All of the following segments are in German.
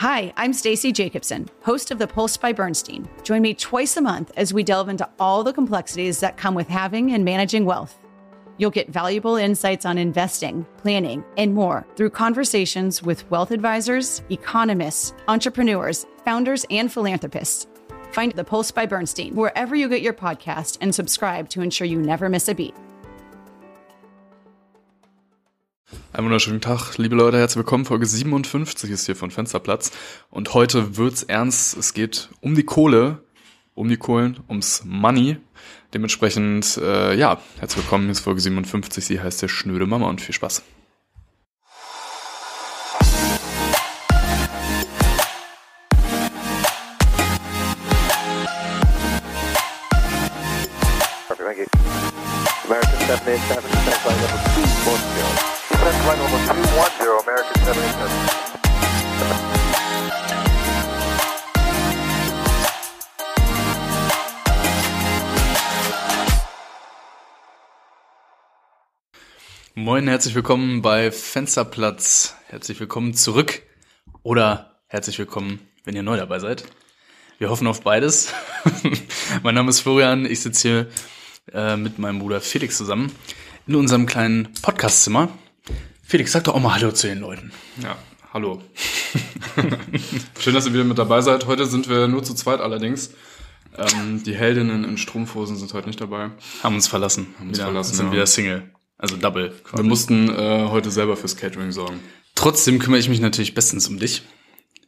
Hi, I'm Stacey Jacobson, host of The Pulse by Bernstein. Join me twice a month as we delve into all the complexities that come with having and managing wealth. You'll get valuable insights on investing, planning, and more through conversations with wealth advisors, economists, entrepreneurs, founders, and philanthropists. Find The Pulse by Bernstein wherever you get your podcast and subscribe to ensure you never miss a beat. Einen wunderschönen Tag, liebe Leute, herzlich willkommen. Folge 57 ist hier von Fensterplatz. Und heute wird's ernst. Es geht um die Kohle, um die Kohlen, ums Money. Dementsprechend, äh, ja, herzlich willkommen. Hier ist Folge 57. Sie heißt der Schnöde Mama und viel Spaß. American 787, Moin, herzlich willkommen bei Fensterplatz. Herzlich willkommen zurück oder herzlich willkommen, wenn ihr neu dabei seid. Wir hoffen auf beides. mein Name ist Florian, ich sitze hier äh, mit meinem Bruder Felix zusammen in unserem kleinen Podcastzimmer. Felix, sag doch auch mal Hallo zu den Leuten. Ja, hallo. Schön, dass ihr wieder mit dabei seid. Heute sind wir nur zu zweit allerdings. Ähm, die Heldinnen in Strumpfhosen sind heute nicht dabei. Haben uns verlassen. uns wieder, verlassen, Sind ja. wieder Single. Also Double. Wir mussten äh, heute selber fürs Catering sorgen. Trotzdem kümmere ich mich natürlich bestens um dich.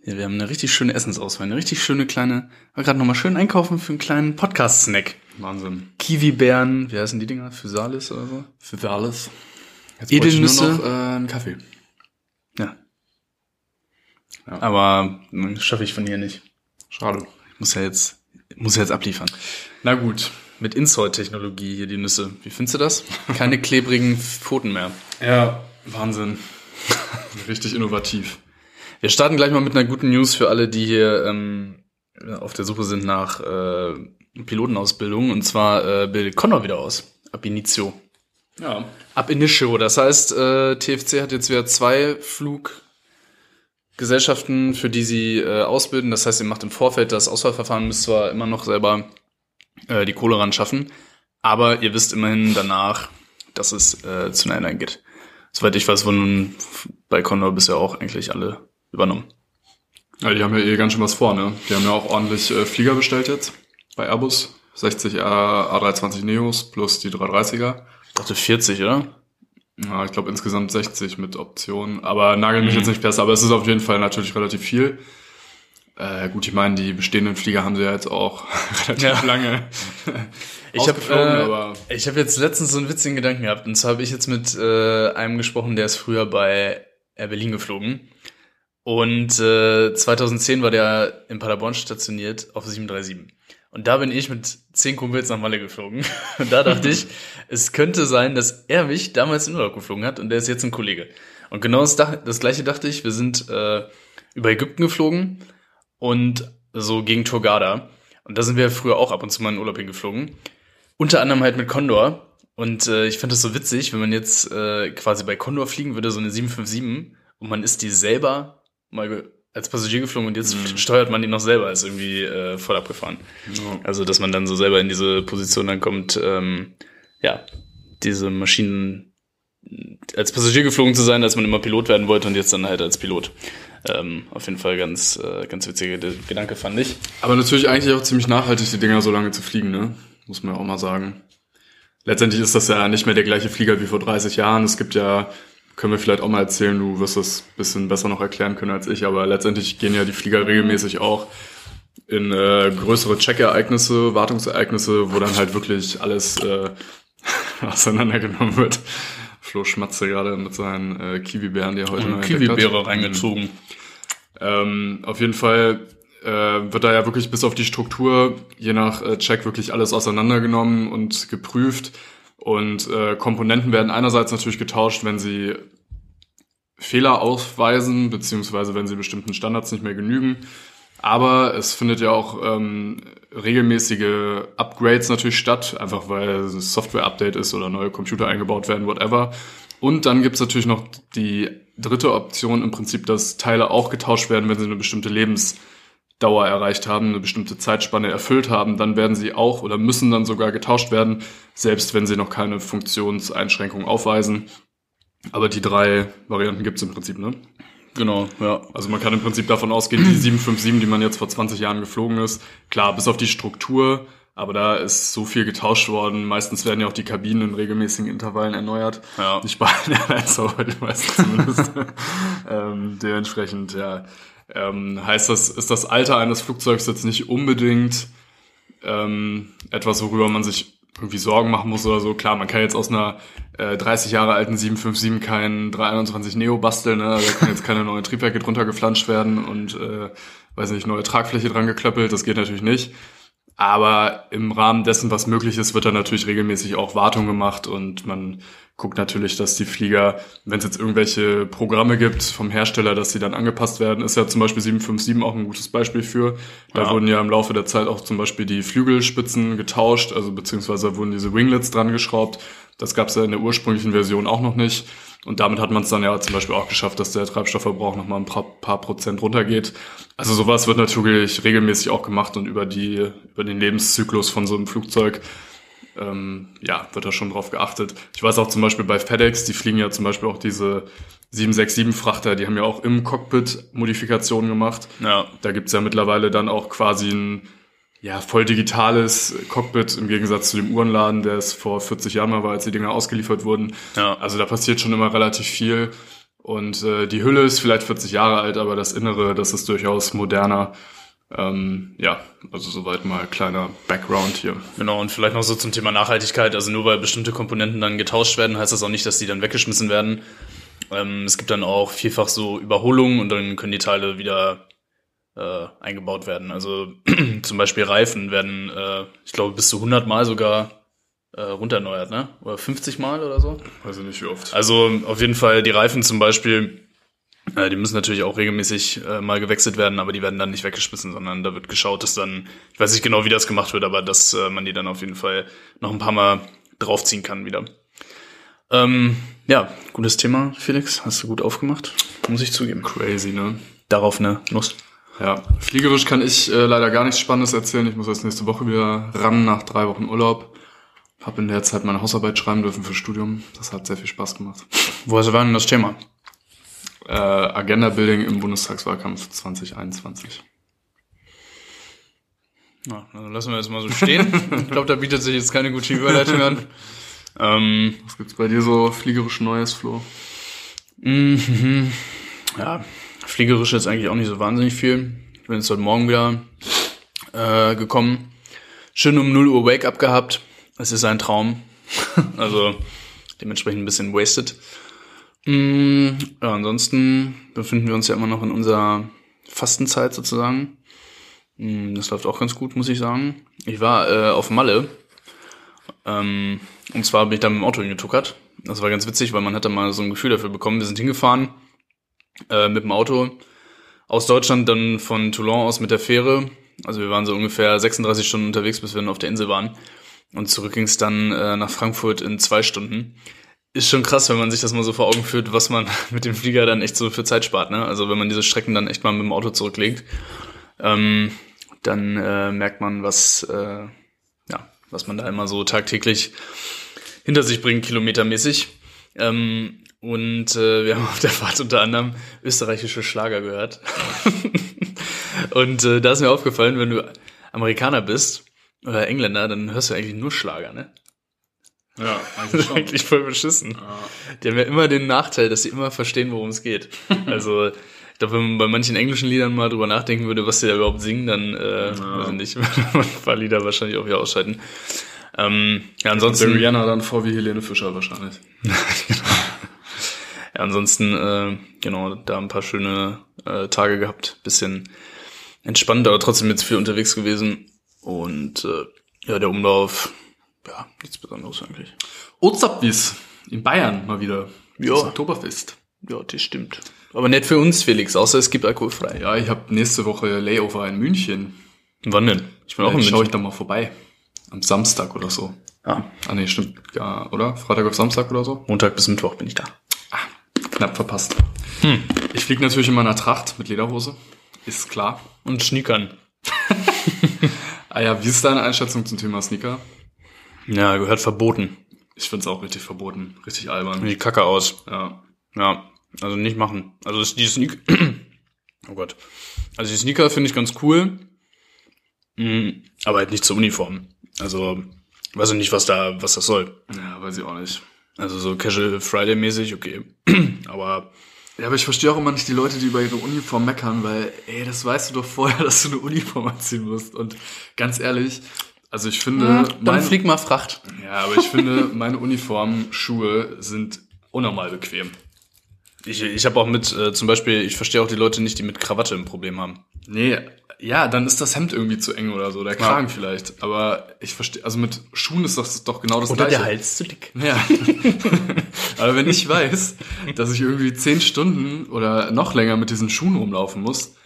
Ja, wir haben eine richtig schöne Essensauswahl, eine richtig schöne kleine, war gerade nochmal schön einkaufen für einen kleinen Podcast-Snack. Wahnsinn. Kiwi-Beeren, wie heißen die Dinger? Physalis oder so? Für alles. Jetzt Edelnüsse. nur noch äh, einen Kaffee. Ja. Ja. Aber hm, schaffe ich von hier nicht. Schade. Ich muss ja jetzt, muss ja jetzt abliefern. Na gut. Mit Insert-Technologie hier die Nüsse. Wie findest du das? Keine klebrigen Pfoten mehr. Ja, Wahnsinn. Richtig innovativ. Wir starten gleich mal mit einer guten News für alle, die hier ähm, auf der Suche sind nach äh, Pilotenausbildung. Und zwar äh, bildet Connor wieder aus. Ab Initio. Ja. Ab Initio. Das heißt, äh, TFC hat jetzt wieder zwei Fluggesellschaften, für die sie äh, ausbilden. Das heißt, ihr macht im Vorfeld das Auswahlverfahren, müsst zwar immer noch selber äh, die Kohle ran schaffen, aber ihr wisst immerhin danach, dass es äh, zu einer geht. Soweit ich weiß, wurden bei Condor bisher auch eigentlich alle übernommen. ja. Die haben ja eh ganz schön was vor, ne? Die haben ja auch ordentlich äh, Flieger bestellt jetzt bei Airbus. 60 A- A320 Neos plus die 330er. Ich dachte 40, oder? Ja, ich glaube insgesamt 60 mit Optionen. Aber nagel mich jetzt nicht fest, aber es ist auf jeden Fall natürlich relativ viel. Äh, gut, ich meine, die bestehenden Flieger haben sie ja jetzt auch relativ Ja. lange Ich habe äh, aber ich hab jetzt letztens so einen witzigen Gedanken gehabt. Und zwar habe ich jetzt mit äh, einem gesprochen, der ist früher bei Air Berlin geflogen. Und äh, 2010 war der in Paderborn stationiert auf 737. Und da bin ich mit zehn Kumpels nach Malle geflogen. Und da dachte ich, es könnte sein, dass er mich damals in Urlaub geflogen hat und der ist jetzt ein Kollege. Und genau das, das gleiche dachte ich. Wir sind äh, über Ägypten geflogen und so gegen Turgada. Und da sind wir früher auch ab und zu mal in Urlaub hingeflogen. Unter anderem halt mit Condor. Und äh, ich fand das so witzig, wenn man jetzt äh, quasi bei Condor fliegen würde, so eine 757, und man ist die selber mal als Passagier geflogen und jetzt steuert man die noch selber, ist irgendwie äh, voll abgefahren. Also, dass man dann so selber in diese Position dann kommt, ähm, ja, diese Maschinen als Passagier geflogen zu sein, als man immer Pilot werden wollte und jetzt dann halt als Pilot. Ähm, auf jeden Fall ganz, äh, ganz witziger Gedanke, fand ich. Aber natürlich eigentlich auch ziemlich nachhaltig, die Dinger so lange zu fliegen, ne? Muss man ja auch mal sagen. Letztendlich ist das ja nicht mehr der gleiche Flieger wie vor 30 Jahren. Es gibt ja, können wir vielleicht auch mal erzählen, du wirst das bisschen besser noch erklären können als ich, aber letztendlich gehen ja die Flieger regelmäßig auch in äh, größere Checkereignisse, Wartungsereignisse, wo dann halt wirklich alles äh, auseinandergenommen wird. Flo schmatzt ja gerade mit seinen äh, Kiwi-Bären, die er heute Und noch entdeckt hat. Kiwi-Beere reingezogen. Ähm, auf jeden Fall äh, wird da ja wirklich bis auf die Struktur je nach äh, Check wirklich alles auseinandergenommen und geprüft. Und äh, Komponenten werden einerseits natürlich getauscht, wenn sie Fehler ausweisen, beziehungsweise wenn sie bestimmten Standards nicht mehr genügen. Aber es findet ja auch ähm, regelmäßige Upgrades natürlich statt, einfach weil es ein Software-Update ist oder neue Computer eingebaut werden, whatever. Und dann gibt's natürlich noch die dritte Option, im Prinzip, dass Teile auch getauscht werden, wenn sie eine bestimmte Lebensdauer erreicht haben, eine bestimmte Zeitspanne erfüllt haben. Dann werden sie auch oder müssen dann sogar getauscht werden, selbst wenn sie noch keine Funktionseinschränkungen aufweisen. Aber die drei Varianten gibt's im Prinzip, ne? Genau, ja. Also man kann im Prinzip davon ausgehen, die 757, die man jetzt vor 20 Jahren geflogen ist, klar, bis auf die Struktur, aber da ist so viel getauscht worden. Meistens werden ja auch die Kabinen in regelmäßigen Intervallen erneuert. Ja. Nicht bei allen Airlines, aber den meisten zumindest. ähm, dementsprechend, ja. Ähm, heißt das, ist das Alter eines Flugzeugs jetzt nicht unbedingt ähm, etwas, worüber man sich irgendwie Sorgen machen muss oder so. Klar, man kann jetzt aus einer äh, 30 Jahre alten 757 keinen 321 Neo basteln, ne? da können jetzt keine neuen Triebwerke drunter geflanscht werden und äh, weiß nicht, neue Tragfläche dran geklöppelt, das geht natürlich nicht. Aber im Rahmen dessen, was möglich ist, wird dann natürlich regelmäßig auch Wartung gemacht und man guckt natürlich, dass die Flieger, wenn es jetzt irgendwelche Programme gibt vom Hersteller, dass sie dann angepasst werden, ist ja zum Beispiel 757 auch ein gutes Beispiel für. Da Ja. wurden ja im Laufe der Zeit auch zum Beispiel die Flügelspitzen getauscht, also beziehungsweise wurden diese Winglets dran geschraubt. Das gab es ja in der ursprünglichen Version auch noch nicht. Und damit hat man es dann ja zum Beispiel auch geschafft, dass der Treibstoffverbrauch nochmal ein paar, paar Prozent runtergeht. Also sowas wird natürlich regelmäßig auch gemacht und über die, über den Lebenszyklus von so einem Flugzeug, ähm, ja, wird da schon drauf geachtet. Ich weiß auch zum Beispiel bei FedEx, die fliegen ja zum Beispiel auch diese 767-Frachter, die haben ja auch im Cockpit Modifikationen gemacht. Ja. Da gibt's ja mittlerweile dann auch quasi ein ja, voll digitales Cockpit im Gegensatz zu dem Uhrenladen, der es vor 40 Jahren mal war, als die Dinger ausgeliefert wurden. Ja. Also da passiert schon immer relativ viel. Und äh, die Hülle ist vielleicht 40 Jahre alt, aber das Innere, das ist durchaus moderner. Ähm, ja, also soweit mal kleiner Background hier. Genau, und vielleicht noch so zum Thema Nachhaltigkeit. Also nur weil bestimmte Komponenten dann getauscht werden, heißt das auch nicht, dass die dann weggeschmissen werden. Ähm, es gibt dann auch vielfach so Überholungen und dann können die Teile wieder äh, eingebaut werden. Also zum Beispiel Reifen werden, äh, ich glaube, bis zu 100 Mal sogar äh, runterneuert, ne? Oder 50 Mal oder so. Weiß ich nicht wie oft. Also auf jeden Fall die Reifen zum Beispiel, äh, die müssen natürlich auch regelmäßig äh, mal gewechselt werden, aber die werden dann nicht weggeschmissen, sondern da wird geschaut, dass dann, ich weiß nicht genau, wie das gemacht wird, aber dass äh, man die dann auf jeden Fall noch ein paar Mal draufziehen kann wieder. Ähm, ja, gutes Thema, Felix. Hast du gut aufgemacht, muss ich zugeben. Crazy, ne? Darauf eine Nuss. Ja, fliegerisch kann ich äh, leider gar nichts Spannendes erzählen. Ich muss jetzt nächste Woche wieder ran nach drei Wochen Urlaub. Hab in der Zeit meine Hausarbeit schreiben dürfen fürs Studium. Das hat sehr viel Spaß gemacht. Woher war denn das Thema? Äh, Agenda Building im Bundestagswahlkampf 2021. Ja, dann lassen wir das mal so stehen. ich glaube, da bietet sich jetzt keine gute Überleitung an. Ähm, Was gibt's bei dir so fliegerisch Neues, Flo? Mhm. Ja, fliegerisch jetzt eigentlich auch nicht so wahnsinnig viel. Ich bin jetzt heute Morgen wieder äh, gekommen. Schön um 0 Uhr Wake-up gehabt. Es ist ein Traum. also dementsprechend ein bisschen wasted. Mm, ja, ansonsten befinden wir uns ja immer noch in unserer Fastenzeit sozusagen. Mm, Das läuft auch ganz gut, muss ich sagen. Ich war äh, auf Malle. Ähm, und zwar bin ich da mit dem Auto hingetuckert. Das war ganz witzig, weil man hat da mal so ein Gefühl dafür bekommen. Wir sind hingefahren äh, mit dem Auto aus Deutschland, dann von Toulon aus mit der Fähre. Also wir waren so ungefähr 36 Stunden unterwegs, bis wir dann auf der Insel waren. Und zurück ging es dann äh, nach Frankfurt in zwei Stunden. Ist schon krass, wenn man sich das mal so vor Augen führt, was man mit dem Flieger dann echt so für Zeit spart. Ne? Also wenn man diese Strecken dann echt mal mit dem Auto zurücklegt, ähm, dann äh, merkt man, was, äh, ja, was man da immer so tagtäglich hinter sich bringt, kilometermäßig. Ähm, und äh, wir haben auf der Fahrt unter anderem österreichische Schlager gehört. und äh, da ist mir aufgefallen, wenn du Amerikaner bist oder Engländer, dann hörst du eigentlich nur Schlager, ne? Ja, Das ist eigentlich voll beschissen. Die haben ja immer den Nachteil, dass sie immer verstehen, worum es geht. Also, ich glaube, wenn man bei manchen englischen Liedern mal drüber nachdenken würde, was sie da überhaupt singen, dann, äh, weiß ich nicht, ein paar Lieder wahrscheinlich auch wieder ausschalten. Ähm, ja, ansonsten, Rihanna dann vor wie Helene Fischer wahrscheinlich. Ja, ansonsten, äh, genau, da ein paar schöne äh, Tage gehabt, bisschen entspannt, aber trotzdem jetzt viel unterwegs gewesen. Und äh, ja, der Umlauf, ja, nichts Besonderes eigentlich. Ozapwis in Bayern mal wieder. Ja. Das Oktoberfest. Ja, das stimmt. Aber nicht für uns, Felix, außer es gibt alkoholfrei. Ja, ich habe nächste Woche Layover in München. Wann denn? Ich bin auch in Vielleicht schaue ich München. da mal vorbei. Am Samstag oder so. Ja, Ah nee, stimmt. Ja, oder? Freitag auf Samstag oder so? Montag bis Mittwoch bin ich da. Knapp verpasst. Ich fliege natürlich in meiner Tracht mit Lederhose. Ist klar. Und Schniekern. Ah ja, wie ist deine Einschätzung zum Thema Sneaker? Ja, gehört verboten. Ich find's auch richtig verboten. Richtig albern. Die Kacke aus. Ja. Ja, also nicht machen. Also das- die Sneaker. oh Gott. Also die Sneaker finde ich ganz cool. Mm, aber halt nicht zur Uniform. Also, weiß ich nicht, was da, was das soll. Ja, weiß ich auch nicht. Also so Casual Friday mäßig, okay. aber Ja, aber ich verstehe auch immer nicht die Leute, die über ihre Uniform meckern, weil, ey, das weißt du doch vorher, dass du eine Uniform anziehen musst. Und ganz ehrlich, also ich finde, dann mein- flieg mal Fracht. ja, aber ich finde, meine Uniform-Schuhe sind unnormal bequem. Ich, ich habe auch mit, äh, zum Beispiel, ich verstehe auch die Leute nicht, die mit Krawatte ein Problem haben. Nee, ja, dann ist das Hemd irgendwie zu eng oder so, der Kragen vielleicht. Aber ich verstehe, also mit Schuhen ist das doch genau das Gleiche. Hals zu dick. Ja. Aber wenn ich weiß, dass ich irgendwie zehn Stunden oder noch länger mit diesen Schuhen rumlaufen muss,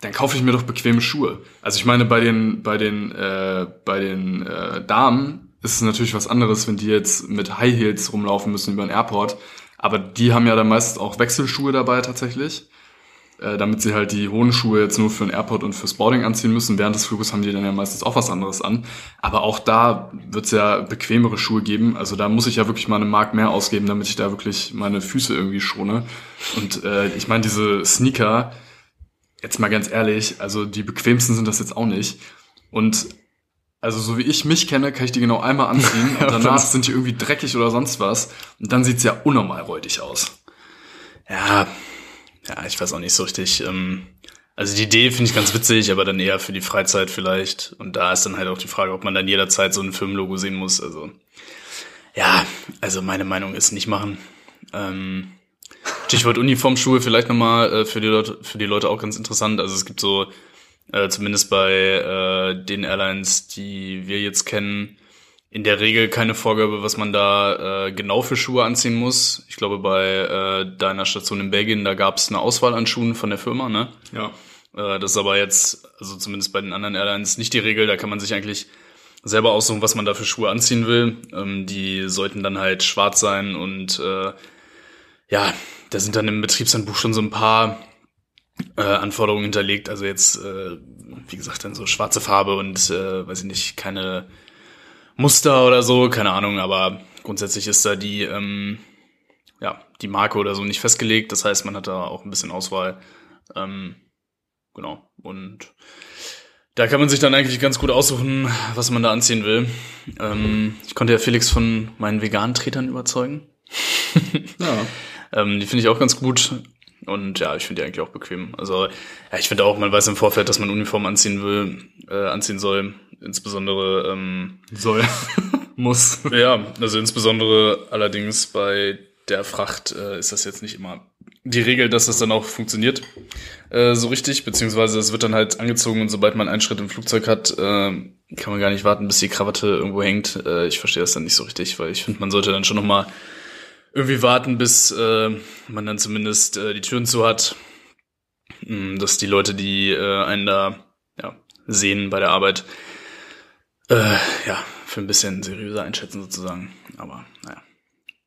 dann kaufe ich mir doch bequeme Schuhe. Also ich meine, bei den, bei den, äh, bei den äh, Damen ist es natürlich was anderes, wenn die jetzt mit High Heels rumlaufen müssen über den Airport. Aber die haben ja dann meist auch Wechselschuhe dabei tatsächlich. Äh, damit sie halt die hohen Schuhe jetzt nur für den Airport und fürs Boarding anziehen müssen. Während des Fluges haben die dann ja meistens auch was anderes an. Aber auch da wird es ja bequemere Schuhe geben. Also da muss ich ja wirklich mal eine Mark mehr ausgeben, damit ich da wirklich meine Füße irgendwie schone. Und äh, ich meine, diese Sneaker, jetzt mal ganz ehrlich, also die bequemsten sind das jetzt auch nicht. Und also so wie ich mich kenne, kann ich die genau einmal anziehen und danach sind die irgendwie dreckig oder sonst was. Und dann sieht's ja unnormal räudig aus. Ja, ja, ich weiß auch nicht so richtig. Ähm, also die Idee finde ich ganz witzig, aber dann eher für die Freizeit vielleicht. Und da ist dann halt auch die Frage, ob man dann jederzeit so ein Firmenlogo sehen muss. Also ja, also meine Meinung ist nicht machen. Ähm, Stichwort Uniformschuhe vielleicht nochmal äh, für die Leute, für die Leute auch ganz interessant. Also es gibt so, äh, zumindest bei äh, den Airlines, die wir jetzt kennen, in der Regel keine Vorgabe, was man da äh, genau für Schuhe anziehen muss. Ich glaube, bei äh, deiner Station in Belgien, da gab es eine Auswahl an Schuhen von der Firma, ne? Ja. Äh, das ist aber jetzt, also zumindest bei den anderen Airlines, nicht die Regel. Da kann man sich eigentlich selber aussuchen, was man da für Schuhe anziehen will. Ähm, die sollten dann halt schwarz sein und äh, ja, da sind dann im Betriebshandbuch schon so ein paar äh, Anforderungen hinterlegt. Also jetzt, äh, wie gesagt, dann so schwarze Farbe und äh, weiß ich nicht, keine Muster oder so, keine Ahnung, aber grundsätzlich ist da die, ähm, ja, die Marke oder so nicht festgelegt. Das heißt, man hat da auch ein bisschen Auswahl. Ähm, genau. Und da kann man sich dann eigentlich ganz gut aussuchen, was man da anziehen will. Ähm, ich konnte ja Felix von meinen veganen Tretern überzeugen. Ja. Ähm, die finde ich auch ganz gut. Und ja, ich finde die eigentlich auch bequem. Also, ja, ich finde auch, man weiß im Vorfeld, dass man Uniform anziehen will, äh, anziehen soll. Insbesondere, ähm, Soll. Muss. ja, also insbesondere allerdings bei der Fracht äh, ist das jetzt nicht immer die Regel, dass das dann auch funktioniert äh, so richtig, beziehungsweise es wird dann halt angezogen und sobald man einen Schritt im Flugzeug hat, äh, kann man gar nicht warten, bis die Krawatte irgendwo hängt. Äh, ich verstehe das dann nicht so richtig, weil ich finde, man sollte dann schon noch mal irgendwie warten, bis äh, man dann zumindest äh, die Türen zu hat, Mm, dass die Leute, die äh, einen da ja, sehen bei der Arbeit, äh, ja, für ein bisschen seriöser einschätzen sozusagen. Aber naja.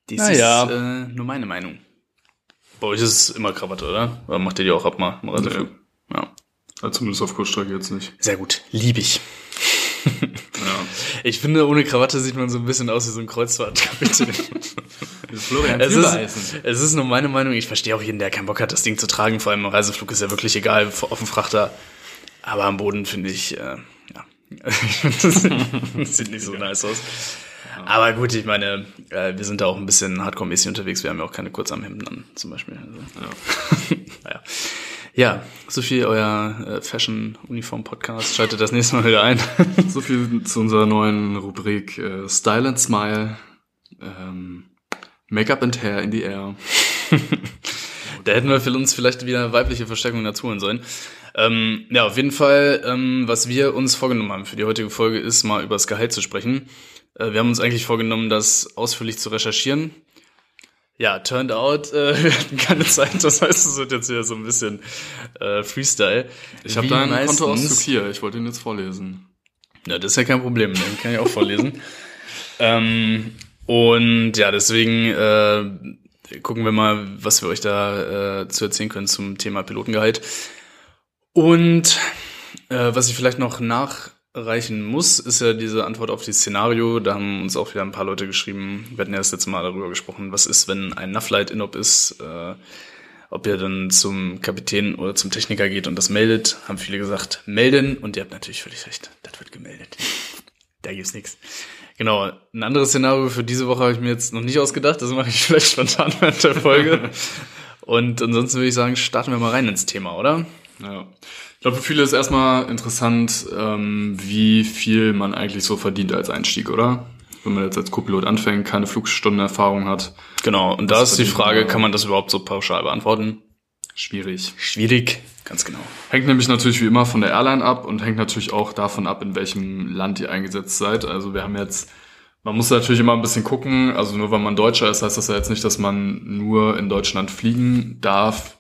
Dies Naja. ist äh, nur meine Meinung. Bei euch ist es immer Krawatte, oder? Oder macht ihr die auch ab mal im? Ja. Ja, zumindest auf Kurzstrecke jetzt nicht. Sehr gut. Lieb ich. Ich finde, ohne Krawatte sieht man so ein bisschen aus wie so ein Kreuzfahrtkapitän. Florian es, ist, es ist nur meine Meinung. Ich verstehe auch jeden, der keinen Bock hat, das Ding zu tragen. Vor allem im Reiseflug ist ja wirklich egal, auf dem Frachter. Aber am Boden finde ich, äh, ja, das sieht nicht so nice aus. Aber gut, ich meine, äh, wir sind da auch ein bisschen hardcore-mäßig unterwegs. Wir haben ja auch keine Kurzarmhemden an, zum Beispiel. Also, ja. naja. Ja, so viel euer äh, Fashion-Uniform-Podcast. Schaltet das nächste Mal wieder ein. So viel zu unserer neuen Rubrik äh, Style and Smile. Ähm, Make-up and Hair in the Air. Da hätten wir für uns vielleicht wieder weibliche Verstärkung dazu holen sollen. Ähm, ja, auf jeden Fall, ähm, was wir uns vorgenommen haben für die heutige Folge, ist mal über das Gehalt zu sprechen. Äh, wir haben uns eigentlich vorgenommen, das ausführlich zu recherchieren. Ja, turned out, äh, wir hatten keine Zeit, das heißt, es wird jetzt wieder so ein bisschen äh, Freestyle. Ich habe da einen meistens. Kontoauszug hier. Ich wollte ihn jetzt vorlesen. Ja, das ist ja kein Problem, den kann ich auch vorlesen. ähm, und ja, deswegen äh, gucken wir mal, was wir euch da äh, zu erzählen können zum Thema Pilotengehalt. Und äh, was ich vielleicht noch nachreichen muss, ist ja diese Antwort auf das Szenario. Da haben uns auch wieder ein paar Leute geschrieben. Wir hatten ja das letzte Mal darüber gesprochen, was ist, wenn ein Nufflight Inop ist, äh, ob ihr dann zum Kapitän oder zum Techniker geht und das meldet. Haben viele gesagt, melden. Und ihr habt natürlich völlig recht, das wird gemeldet. da gibt's nichts. Genau, ein anderes Szenario für diese Woche habe ich mir jetzt noch nicht ausgedacht. Das mache ich vielleicht spontan während der Folge. und ansonsten würde ich sagen, starten wir mal rein ins Thema, oder? Ja. Ich glaube, für viele ist erstmal interessant, ähm, wie viel man eigentlich so verdient als Einstieg, oder? Wenn man jetzt als Co-Pilot anfängt, keine Flugstundenerfahrung hat. Genau, und da ist die Frage, kann man das überhaupt so pauschal beantworten? Schwierig. Schwierig, ganz genau. Hängt nämlich natürlich wie immer von der Airline ab und hängt natürlich auch davon ab, in welchem Land ihr eingesetzt seid. Also wir haben jetzt, man muss natürlich immer ein bisschen gucken, also nur weil man Deutscher ist, heißt das ja jetzt nicht, dass man nur in Deutschland fliegen darf.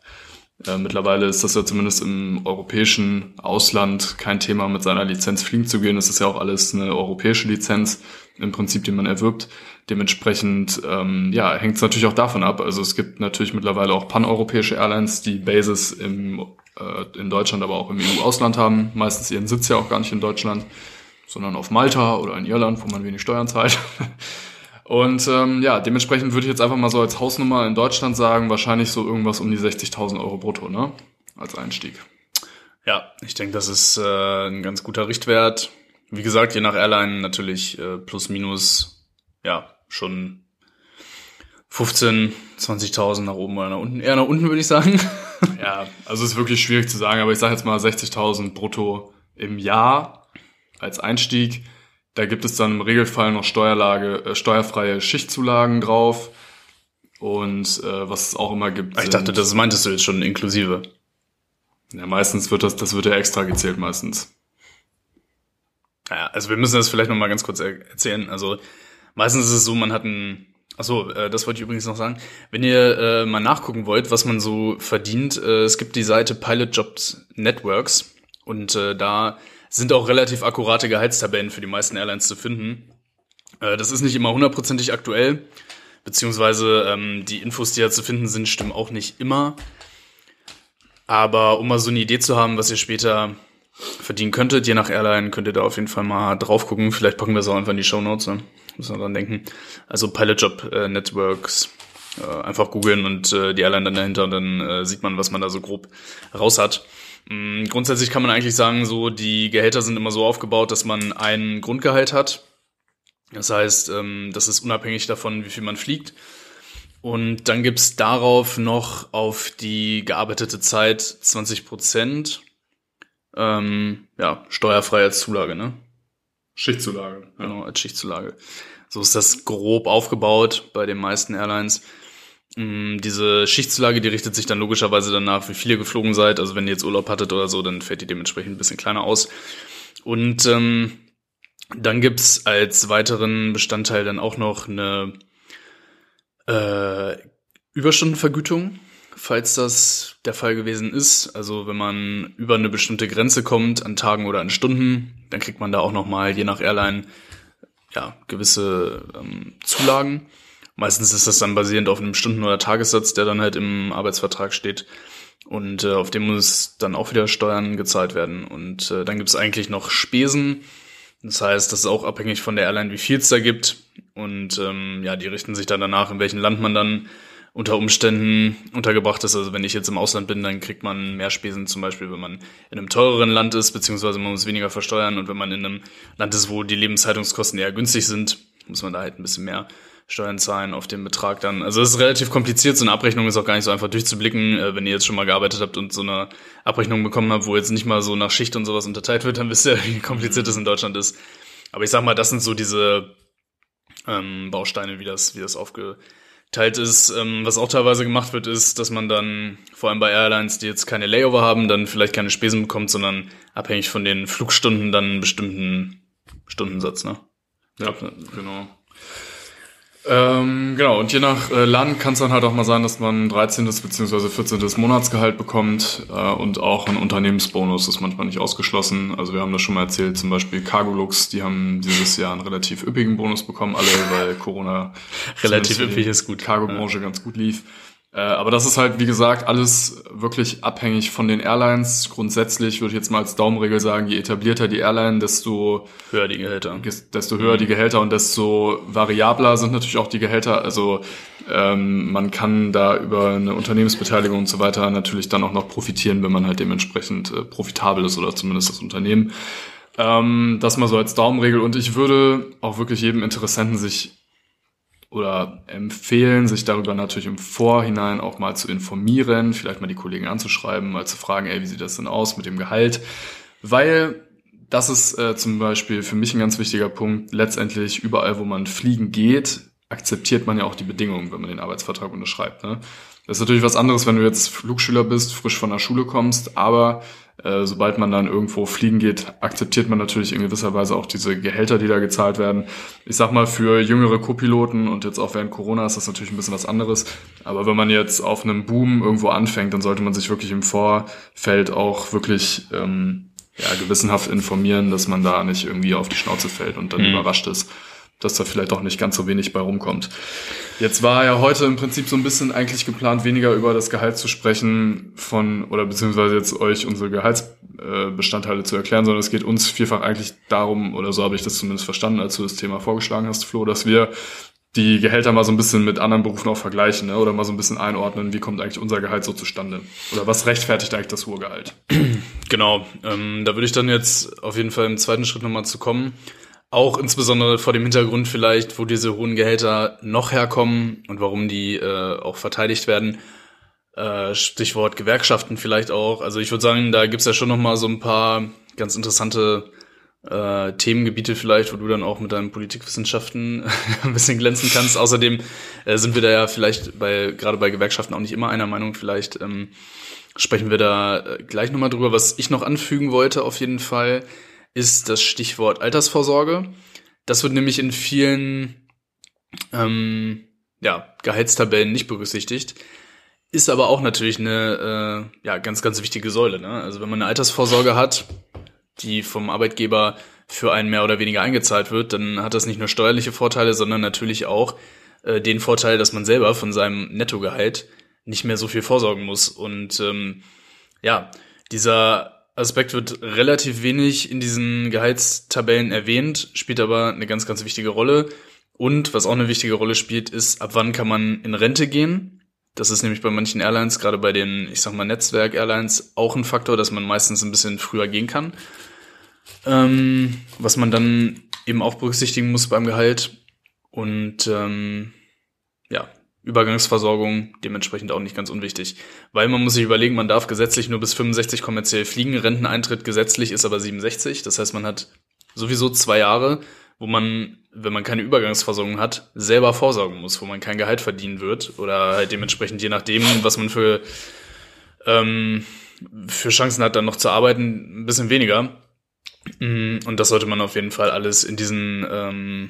Äh, mittlerweile ist das ja zumindest im europäischen Ausland kein Thema, mit seiner Lizenz fliegen zu gehen. Das ist ja auch alles eine europäische Lizenz im Prinzip, die man erwirbt. Dementsprechend ähm, ja, hängt es natürlich auch davon ab. Also es gibt natürlich mittlerweile auch paneuropäische Airlines, die Bases im, äh, in Deutschland, aber auch im EU-Ausland haben. Meistens ihren Sitz ja auch gar nicht in Deutschland, sondern auf Malta oder in Irland, wo man wenig Steuern zahlt. Und ähm, ja, dementsprechend würde ich jetzt einfach mal so als Hausnummer in Deutschland sagen, wahrscheinlich so irgendwas um die 60.000 Euro brutto, ne? Als Einstieg. Ja, ich denke, das ist äh, ein ganz guter Richtwert. Wie gesagt, je nach Airline natürlich äh, plus minus, ja, schon 15, 20.000 nach oben oder nach unten. Eher nach unten, würde ich sagen. ja, also ist wirklich schwierig zu sagen, aber ich sage jetzt mal 60.000 brutto im Jahr als Einstieg. Da gibt es dann im Regelfall noch Steuerlage, äh, steuerfreie Schichtzulagen drauf. Und äh, was es auch immer gibt. Ich dachte, das meintest du jetzt schon inklusive. Ja, meistens wird das, das wird ja extra gezählt meistens. Ja, also wir müssen das vielleicht noch mal ganz kurz er erzählen. Also meistens ist es so, man hat ein, achso, äh, das wollte ich übrigens noch sagen. Wenn ihr äh, mal nachgucken wollt, was man so verdient, äh, es gibt die Seite Pilot Jobs Networks und äh, da sind auch relativ akkurate Gehaltstabellen für die meisten Airlines zu finden. Äh, das ist nicht immer hundertprozentig aktuell, beziehungsweise ähm, die Infos, die da zu finden sind, stimmen auch nicht immer. Aber um mal so eine Idee zu haben, was ihr später verdienen könntet, je nach Airline, könnt ihr da auf jeden Fall mal drauf gucken. Vielleicht packen wir es auch einfach in die Show Notes, ne? muss man dran denken. Also Pilot Job äh, Networks, äh, einfach googeln und äh, die Airline dann dahinter, dann äh, sieht man, was man da so grob raus hat. Mhm, grundsätzlich kann man eigentlich sagen, so die Gehälter sind immer so aufgebaut, dass man ein Grundgehalt hat. Das heißt, ähm, das ist unabhängig davon, wie viel man fliegt. Und dann gibt's darauf noch auf die gearbeitete Zeit 20 Prozent ähm, ja, steuerfrei als Zulage, ne? Schichtzulage. Genau, als Schichtzulage. So ist das grob aufgebaut bei den meisten Airlines. Mm, diese Schichtzulage, die richtet sich dann logischerweise danach, wie viel ihr geflogen seid. Also wenn ihr jetzt Urlaub hattet oder so, dann fällt die dementsprechend ein bisschen kleiner aus. Und ähm, dann gibt's als weiteren Bestandteil dann auch noch eine äh, Überstundenvergütung falls das der Fall gewesen ist. Also wenn man über eine bestimmte Grenze kommt an Tagen oder an Stunden, dann kriegt man da auch nochmal, je nach Airline, ja, gewisse ähm, Zulagen. Meistens ist das dann basierend auf einem Stunden- oder Tagessatz, der dann halt im Arbeitsvertrag steht. Und äh, auf dem muss dann auch wieder Steuern gezahlt werden. Und äh, dann gibt es eigentlich noch Spesen. Das heißt, das ist auch abhängig von der Airline, wie viel es da gibt. Und ähm, ja, die richten sich dann danach, in welchem Land man dann unter Umständen untergebracht ist. Also wenn ich jetzt im Ausland bin, dann kriegt man mehr Spesen, zum Beispiel, wenn man in einem teureren Land ist, beziehungsweise man muss weniger versteuern. Und wenn man in einem Land ist, wo die Lebenshaltungskosten eher günstig sind, muss man da halt ein bisschen mehr Steuern zahlen auf den Betrag dann. Also es ist relativ kompliziert, so eine Abrechnung ist auch gar nicht so einfach durchzublicken. Äh, wenn ihr jetzt schon mal gearbeitet habt und so eine Abrechnung bekommen habt, wo jetzt nicht mal so nach Schicht und sowas unterteilt wird, dann wisst ihr, wie kompliziert das in Deutschland ist. Aber ich sag mal, das sind so diese ähm, Bausteine, wie das, wie das aufge Teilt ist, ähm, was auch teilweise gemacht wird, ist, dass man dann, vor allem bei Airlines, die jetzt keine Layover haben, dann vielleicht keine Spesen bekommt, sondern abhängig von den Flugstunden dann einen bestimmten Stundensatz, ne? Ja, genau. Ähm, genau, und je nach äh, Land kann es dann halt auch mal sein, dass man ein 13. bzw. 14. Monatsgehalt bekommt äh, und auch ein Unternehmensbonus ist manchmal nicht ausgeschlossen. Also wir haben das schon mal erzählt, zum Beispiel Cargolux, die haben dieses Jahr einen relativ üppigen Bonus bekommen, alle, weil Corona Relativ üppig ist gut. Cargo-Branche ganz gut lief. Äh, aber das ist halt, wie gesagt, alles wirklich abhängig von den Airlines. Grundsätzlich würde ich jetzt mal als Daumenregel sagen, je etablierter die Airline, desto Höher die Gehälter. desto höher die Gehälter und desto variabler sind natürlich auch die Gehälter. Also ähm, man kann da über eine Unternehmensbeteiligung und so weiter natürlich dann auch noch profitieren, wenn man halt dementsprechend äh, profitabel ist oder zumindest das Unternehmen. Ähm, das mal so als Daumenregel und ich würde auch wirklich jedem Interessenten sich oder empfehlen, sich darüber natürlich im Vorhinein auch mal zu informieren, vielleicht mal die Kollegen anzuschreiben, mal zu fragen, ey, wie sieht das denn aus mit dem Gehalt? Weil das ist äh, zum Beispiel für mich ein ganz wichtiger Punkt. Letztendlich überall, wo man fliegen geht, akzeptiert man ja auch die Bedingungen, wenn man den Arbeitsvertrag unterschreibt. Ne? Das ist natürlich was anderes, wenn du jetzt Flugschüler bist, frisch von der Schule kommst, aber äh, sobald man dann irgendwo fliegen geht, akzeptiert man natürlich in gewisser Weise auch diese Gehälter, die da gezahlt werden. Ich sag mal, für jüngere Co-Piloten und jetzt auch während Corona ist das natürlich ein bisschen was anderes. Aber wenn man jetzt auf einem Boom irgendwo anfängt, dann sollte man sich wirklich im Vorfeld auch wirklich ähm, ja, gewissenhaft informieren, dass man da nicht irgendwie auf die Schnauze fällt und dann Mhm. überrascht ist, dass da vielleicht auch nicht ganz so wenig bei rumkommt. Jetzt war ja heute im Prinzip so ein bisschen eigentlich geplant, weniger über das Gehalt zu sprechen von, oder beziehungsweise jetzt euch unsere Gehaltsbestandteile zu erklären, sondern es geht uns vielfach eigentlich darum, oder so habe ich das zumindest verstanden, als du das Thema vorgeschlagen hast, Flo, dass wir die Gehälter mal so ein bisschen mit anderen Berufen auch vergleichen, ne? oder mal so ein bisschen einordnen, wie kommt eigentlich unser Gehalt so zustande? Oder was rechtfertigt eigentlich das hohe Gehalt? Genau, ähm, da würde ich dann jetzt auf jeden Fall im zweiten Schritt nochmal zu kommen. Auch insbesondere vor dem Hintergrund vielleicht, wo diese hohen Gehälter noch herkommen und warum die äh, auch verteidigt werden. Äh, Stichwort Gewerkschaften vielleicht auch. Also ich würde sagen, da gibt's ja schon nochmal so ein paar ganz interessante äh, Themengebiete vielleicht, wo du dann auch mit deinen Politikwissenschaften ein bisschen glänzen kannst. Außerdem äh, sind wir da ja vielleicht bei gerade bei Gewerkschaften auch nicht immer einer Meinung. Vielleicht ähm, sprechen wir da äh, gleich nochmal drüber. Was ich noch anfügen wollte auf jeden Fall, ist das Stichwort Altersvorsorge. Das wird nämlich in vielen ähm, ja, Gehaltstabellen nicht berücksichtigt. Ist aber auch natürlich eine äh, ja, ganz, ganz wichtige Säule. Ne? Also wenn man eine Altersvorsorge hat, die vom Arbeitgeber für einen mehr oder weniger eingezahlt wird, dann hat das nicht nur steuerliche Vorteile, sondern natürlich auch äh, den Vorteil, dass man selber von seinem Nettogehalt nicht mehr so viel vorsorgen muss. Und ähm, ja, dieser Aspekt wird relativ wenig in diesen Gehaltstabellen erwähnt, spielt aber eine ganz, ganz wichtige Rolle. Und was auch eine wichtige Rolle spielt, ist, ab wann kann man in Rente gehen. Das ist nämlich bei manchen Airlines, gerade bei den, ich sag mal, Netzwerk-Airlines, auch ein Faktor, dass man meistens ein bisschen früher gehen kann. Ähm, was man dann eben auch berücksichtigen muss beim Gehalt. Und ähm, Übergangsversorgung dementsprechend auch nicht ganz unwichtig. Weil man muss sich überlegen, man darf gesetzlich nur bis 65 kommerziell fliegen. Renteneintritt gesetzlich ist aber 67. Das heißt, man hat sowieso zwei Jahre, wo man, wenn man keine Übergangsversorgung hat, selber vorsorgen muss, wo man kein Gehalt verdienen wird. Oder halt dementsprechend, je nachdem, was man für, ähm, für Chancen hat, dann noch zu arbeiten, ein bisschen weniger. Mm, Und das sollte man auf jeden Fall alles in diesen ähm,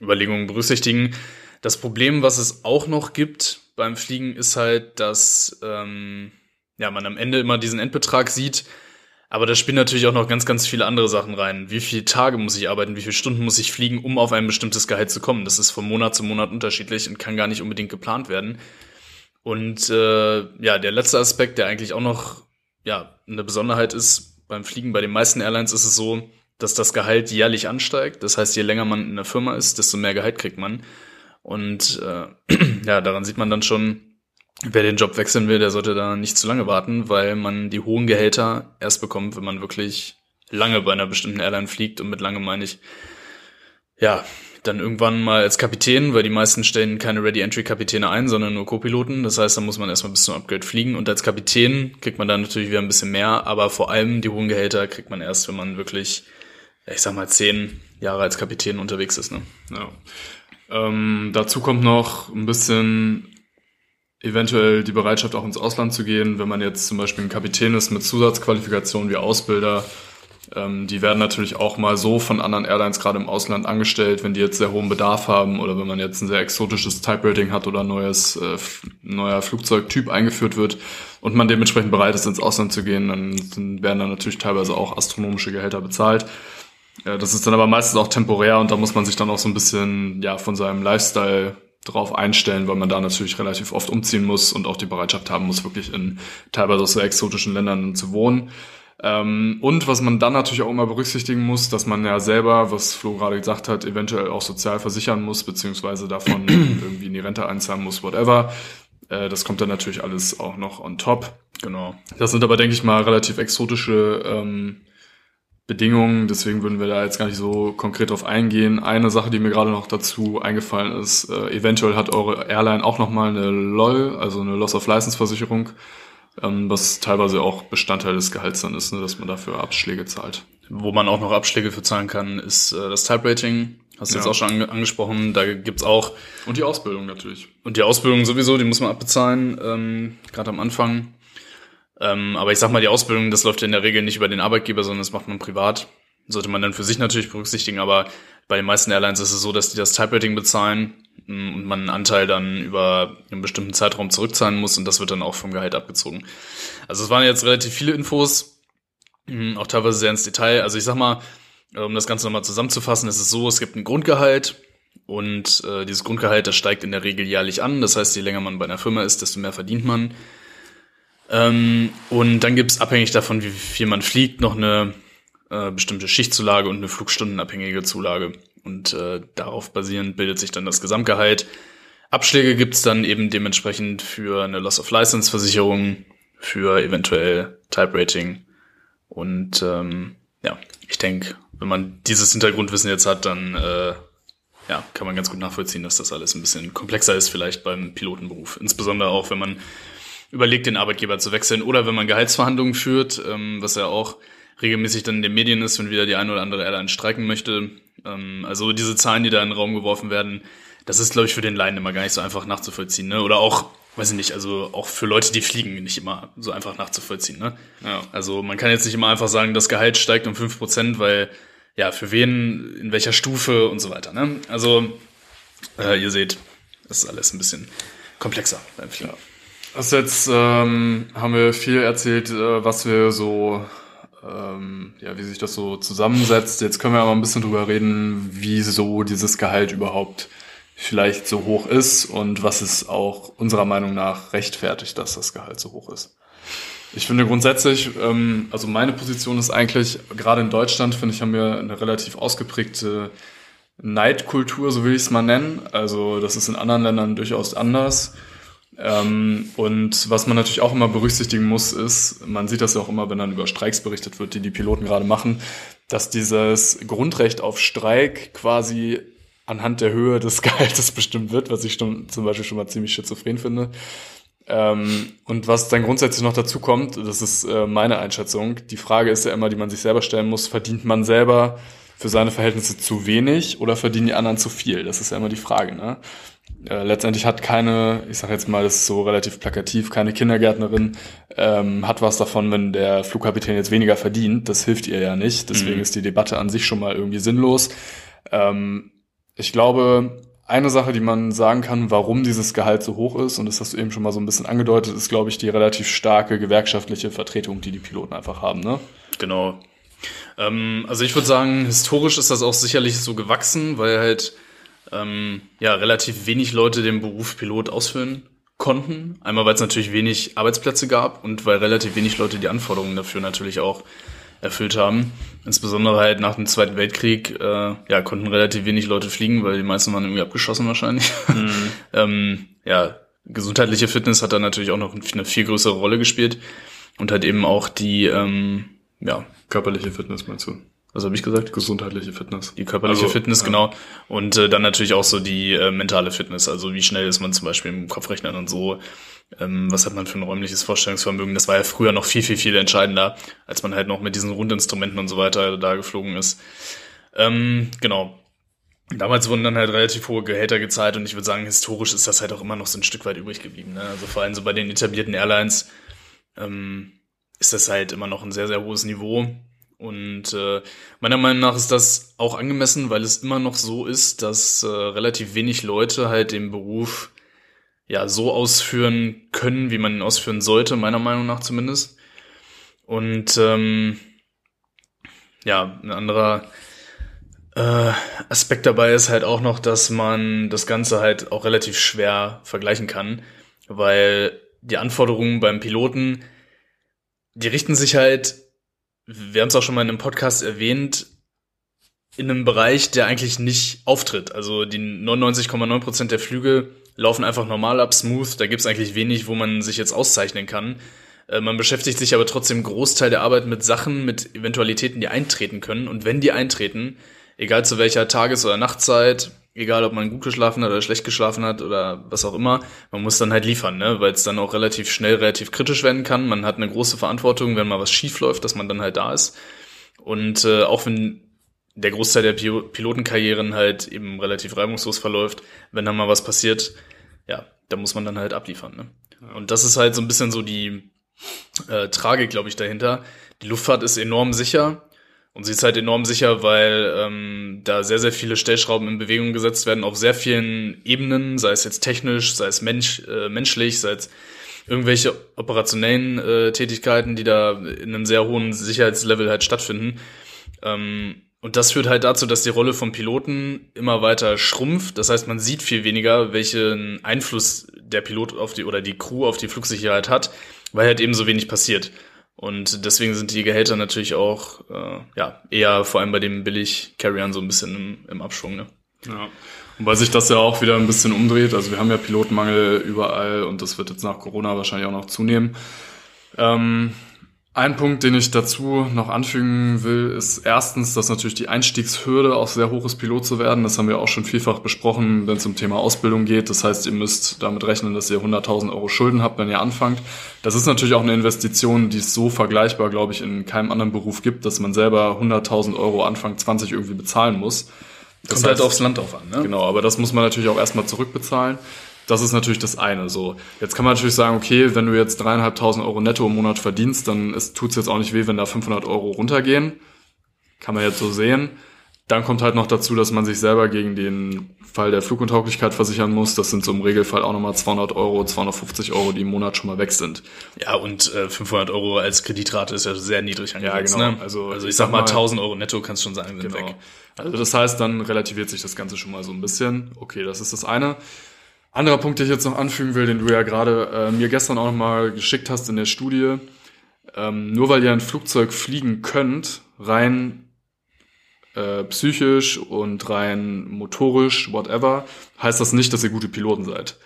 Überlegungen berücksichtigen. Das Problem, was es auch noch gibt beim Fliegen, ist halt, dass ähm, ja, man am Ende immer diesen Endbetrag sieht. Aber da spielen natürlich auch noch ganz, ganz viele andere Sachen rein. Wie viele Tage muss ich arbeiten, wie viele Stunden muss ich fliegen, um auf ein bestimmtes Gehalt zu kommen? Das ist von Monat zu Monat unterschiedlich und kann gar nicht unbedingt geplant werden. Und äh, ja, der letzte Aspekt, der eigentlich auch noch ja, eine Besonderheit ist, beim Fliegen bei den meisten Airlines ist es so, dass das Gehalt jährlich ansteigt. Das heißt, je länger man in der Firma ist, desto mehr Gehalt kriegt man. Und äh, ja, daran sieht man dann schon, wer den Job wechseln will, der sollte da nicht zu lange warten, weil man die hohen Gehälter erst bekommt, wenn man wirklich lange bei einer bestimmten Airline fliegt. Und mit lange meine ich, ja, dann irgendwann mal als Kapitän, weil die meisten stellen keine Ready-Entry-Kapitäne ein, sondern nur Co-Piloten. Das heißt, da muss man erstmal bis zum Upgrade fliegen. Und als Kapitän kriegt man dann natürlich wieder ein bisschen mehr, aber vor allem die hohen Gehälter kriegt man erst, wenn man wirklich, ich sag mal, zehn Jahre als Kapitän unterwegs ist. Ne? Ja. Ähm, dazu kommt noch ein bisschen eventuell die Bereitschaft auch ins Ausland zu gehen, wenn man jetzt zum Beispiel ein Kapitän ist mit Zusatzqualifikationen wie Ausbilder Ähm, die werden natürlich auch mal so von anderen Airlines gerade im Ausland angestellt, wenn die jetzt sehr hohen Bedarf haben oder wenn man jetzt ein sehr exotisches Type-Rating hat oder ein neues, äh, neuer Flugzeugtyp eingeführt wird und man dementsprechend bereit ist, ins Ausland zu gehen, dann, dann werden dann natürlich teilweise auch astronomische Gehälter bezahlt. Das ist dann aber meistens auch temporär und da muss man sich dann auch so ein bisschen ja von seinem Lifestyle drauf einstellen, weil man da natürlich relativ oft umziehen muss und auch die Bereitschaft haben muss, wirklich in teilweise auch sehr exotischen Ländern zu wohnen. Ähm, und was man dann natürlich auch immer berücksichtigen muss, dass man ja selber, was Flo gerade gesagt hat, eventuell auch sozial versichern muss, beziehungsweise davon irgendwie in die Rente einzahlen muss, whatever. Äh, das kommt dann natürlich alles auch noch on top. Genau. Das sind aber, denke ich mal, relativ exotische ähm, Bedingungen, deswegen würden wir da jetzt gar nicht so konkret drauf eingehen. Eine Sache, die mir gerade noch dazu eingefallen ist, äh, eventuell hat eure Airline auch nochmal eine LOL, also eine Loss of License Versicherung ähm, was teilweise auch Bestandteil des Gehalts dann ist, ne, dass man dafür Abschläge zahlt. Wo man auch noch Abschläge für zahlen kann, ist äh, das Type-Rating. Hast du Ja. jetzt auch schon ange angesprochen. Da gibt's auch Und die Ausbildung natürlich. Und die Ausbildung sowieso, die muss man abbezahlen, ähm, gerade am Anfang. Ähm, aber ich sag mal, die Ausbildung, das läuft ja in der Regel nicht über den Arbeitgeber, sondern das macht man privat. Sollte man dann für sich natürlich berücksichtigen, aber bei den meisten Airlines ist es so, dass die das Type-Rating bezahlen mm, und man einen Anteil dann über einen bestimmten Zeitraum zurückzahlen muss und das wird dann auch vom Gehalt abgezogen. Also es waren jetzt relativ viele Infos, mm, auch teilweise sehr ins Detail. Also ich sag mal, um das Ganze nochmal zusammenzufassen, ist es so, es gibt ein Grundgehalt, und äh, dieses Grundgehalt, das steigt in der Regel jährlich an. Das heißt, je länger man bei einer Firma ist, desto mehr verdient man. Ähm, und dann gibt's abhängig davon, wie viel man fliegt, noch eine äh, bestimmte Schichtzulage und eine flugstundenabhängige Zulage. Und äh, darauf basierend bildet sich dann das Gesamtgehalt. Abschläge gibt's dann eben dementsprechend für eine Loss of License Versicherung, für eventuell Type Rating. Und ähm, ja, ich denke, wenn man dieses Hintergrundwissen jetzt hat, dann äh, ja, kann man ganz gut nachvollziehen, dass das alles ein bisschen komplexer ist, vielleicht beim Pilotenberuf. Insbesondere auch, wenn man überlegt, den Arbeitgeber zu wechseln oder wenn man Gehaltsverhandlungen führt, ähm, was ja auch regelmäßig dann in den Medien ist, wenn wieder die eine oder andere Airline streiken möchte. Ähm, also diese Zahlen, die da in den Raum geworfen werden, das ist, glaube ich, für den Laien immer gar nicht so einfach nachzuvollziehen. Ne? Oder auch, weiß ich nicht, also auch für Leute, die fliegen, nicht immer so einfach nachzuvollziehen. Ne? Ja. Also man kann jetzt nicht immer einfach sagen, das Gehalt steigt um 5%, weil ja, für wen, in welcher Stufe und so weiter. Ne? Also äh, ihr seht, das ist alles ein bisschen komplexer beim Fliegen. Das jetzt ähm, haben wir viel erzählt, äh, was wir so, ähm, ja, wie sich das so zusammensetzt. Jetzt können wir aber ein bisschen drüber reden, wieso dieses Gehalt überhaupt vielleicht so hoch ist und was es auch unserer Meinung nach rechtfertigt, dass das Gehalt so hoch ist. Ich finde grundsätzlich, ähm, also meine Position ist eigentlich, gerade in Deutschland, finde ich, haben wir eine relativ ausgeprägte Neidkultur, so will ich es mal nennen. Also das ist in anderen Ländern durchaus anders. Ähm, und was man natürlich auch immer berücksichtigen muss, ist, man sieht das ja auch immer, wenn dann über Streiks berichtet wird, die die Piloten gerade machen, dass dieses Grundrecht auf Streik quasi anhand der Höhe des Gehaltes bestimmt wird, was ich schon, zum Beispiel schon mal ziemlich schizophren finde. Ähm, und was dann grundsätzlich noch dazu kommt, das ist äh, meine Einschätzung, die Frage ist ja immer, die man sich selber stellen muss, verdient man selber für seine Verhältnisse zu wenig oder verdienen die anderen zu viel? Das ist ja immer die Frage. Ne? Äh, letztendlich hat keine, ich sage jetzt mal, das ist so relativ plakativ, keine Kindergärtnerin ähm, hat was davon, wenn der Flugkapitän jetzt weniger verdient. Das hilft ihr ja nicht. Deswegen Mhm. ist die Debatte an sich schon mal irgendwie sinnlos. Ähm, ich glaube, eine Sache, die man sagen kann, warum dieses Gehalt so hoch ist, und das hast du eben schon mal so ein bisschen angedeutet, ist, glaube ich, die relativ starke gewerkschaftliche Vertretung, die die Piloten einfach haben. Ne? Genau. Ähm, also ich würde sagen, historisch ist das auch sicherlich so gewachsen, weil halt ähm, ja relativ wenig Leute den Beruf Pilot ausführen konnten. Einmal, weil es natürlich wenig Arbeitsplätze gab und weil relativ wenig Leute die Anforderungen dafür natürlich auch erfüllt haben. Insbesondere halt nach dem Zweiten Weltkrieg äh, ja, konnten relativ wenig Leute fliegen, weil die meisten waren irgendwie abgeschossen wahrscheinlich. ähm, ja, gesundheitliche Fitness hat da natürlich auch noch eine viel größere Rolle gespielt und halt eben auch die, ähm, ja, Körperliche Fitness meinst du? Was habe ich gesagt? Gesundheitliche Fitness. Die körperliche Also, Fitness, ja. genau. Und äh, dann natürlich auch so die äh, mentale Fitness, also wie schnell ist man zum Beispiel im Kopfrechnen und so. Ähm, was hat man für ein räumliches Vorstellungsvermögen? Das war ja früher noch viel, viel, viel entscheidender, als man halt noch mit diesen Rundinstrumenten und so weiter da geflogen ist. Ähm, genau. Damals wurden dann halt relativ hohe Gehälter gezahlt und ich würde sagen, historisch ist das halt auch immer noch so ein Stück weit übrig geblieben. Ne? Also vor allem so bei den etablierten Airlines ähm, ist das halt immer noch ein sehr, sehr hohes Niveau. Und äh, meiner Meinung nach ist das auch angemessen, weil es immer noch so ist, dass äh, relativ wenig Leute halt den Beruf ja so ausführen können, wie man ihn ausführen sollte, meiner Meinung nach zumindest. Und ähm, ja, ein anderer äh, Aspekt dabei ist halt auch noch, dass man das Ganze halt auch relativ schwer vergleichen kann, weil die Anforderungen beim Piloten, die richten sich halt wir haben es auch schon mal in einem Podcast erwähnt, in einem Bereich, der eigentlich nicht auftritt. Also die 99,9 Prozent der Flüge laufen einfach normal ab, smooth. Da gibt's eigentlich wenig, wo man sich jetzt auszeichnen kann. Äh, man beschäftigt sich aber trotzdem Großteil der Arbeit mit Sachen, mit Eventualitäten, die eintreten können. Und wenn die eintreten, egal zu welcher Tages- oder Nachtzeit, egal ob man gut geschlafen hat oder schlecht geschlafen hat oder was auch immer, man muss dann halt liefern, ne? weil es dann auch relativ schnell relativ kritisch werden kann. Man hat eine große Verantwortung, wenn mal was schief läuft, dass man dann halt da ist. Und äh, auch wenn der Großteil der Pilotenkarrieren halt eben relativ reibungslos verläuft, wenn dann mal was passiert, ja, da muss man dann halt abliefern. Ne? Und das ist halt so ein bisschen so die äh, Tragik, glaube ich, dahinter. Die Luftfahrt ist enorm sicher, und sie ist halt enorm sicher, weil ähm, da sehr, sehr viele Stellschrauben in Bewegung gesetzt werden auf sehr vielen Ebenen, sei es jetzt technisch, sei es mensch, äh, menschlich, sei es irgendwelche operationellen äh, Tätigkeiten, die da in einem sehr hohen Sicherheitslevel halt stattfinden. Ähm, und das führt halt dazu, dass die Rolle vom Piloten immer weiter schrumpft. Das heißt, man sieht viel weniger, welchen Einfluss der Pilot auf die oder die Crew auf die Flugsicherheit hat, weil halt eben so wenig passiert. Und deswegen sind die Gehälter natürlich auch äh, ja eher vor allem bei dem billig Carriern so ein bisschen im, im Abschwung. Ne? Ja. Und weil sich das ja auch wieder ein bisschen umdreht, also wir haben ja Pilotenmangel überall und das wird jetzt nach Corona wahrscheinlich auch noch zunehmen. Ähm, ein Punkt, den ich dazu noch anfügen will, ist erstens, dass natürlich die Einstiegshürde auch sehr hoch ist, Pilot zu werden. Das haben wir auch schon vielfach besprochen, wenn es um Thema Ausbildung geht. Das heißt, ihr müsst damit rechnen, dass ihr 100.000 Euro Schulden habt, wenn ihr anfangt. Das ist natürlich auch eine Investition, die es so vergleichbar, glaube ich, in keinem anderen Beruf gibt, dass man selber 100.000 Euro Anfang 20 irgendwie bezahlen muss. Das Kommt halt heißt, halt aufs Land drauf an, ne? Genau, aber das muss man natürlich auch erstmal zurückbezahlen. Das ist natürlich das eine. So, jetzt kann man natürlich sagen, okay, wenn du jetzt dreieinhalbtausend Euro netto im Monat verdienst, dann tut es jetzt auch nicht weh, wenn da 500 Euro runtergehen. Kann man jetzt so sehen. Dann kommt halt noch dazu, dass man sich selber gegen den Fall der Fluguntauglichkeit versichern muss. Das sind so im Regelfall auch nochmal 200 Euro, 250 Euro, die im Monat schon mal weg sind. Ja, und äh, 500 Euro als Kreditrate ist ja sehr niedrig angesetzt. Ja, genau. Ne? Also, also ich sag mal 1000 Euro netto kannst du schon sagen, sind genau. weg. Also das heißt, dann relativiert sich das Ganze schon mal so ein bisschen. Okay, das ist das eine. Anderer Punkt, den ich jetzt noch anfügen will, den du ja gerade äh, mir gestern auch noch mal geschickt hast in der Studie. Ähm, nur weil ihr ein Flugzeug fliegen könnt, rein äh, psychisch und rein motorisch, whatever, heißt das nicht, dass ihr gute Piloten seid.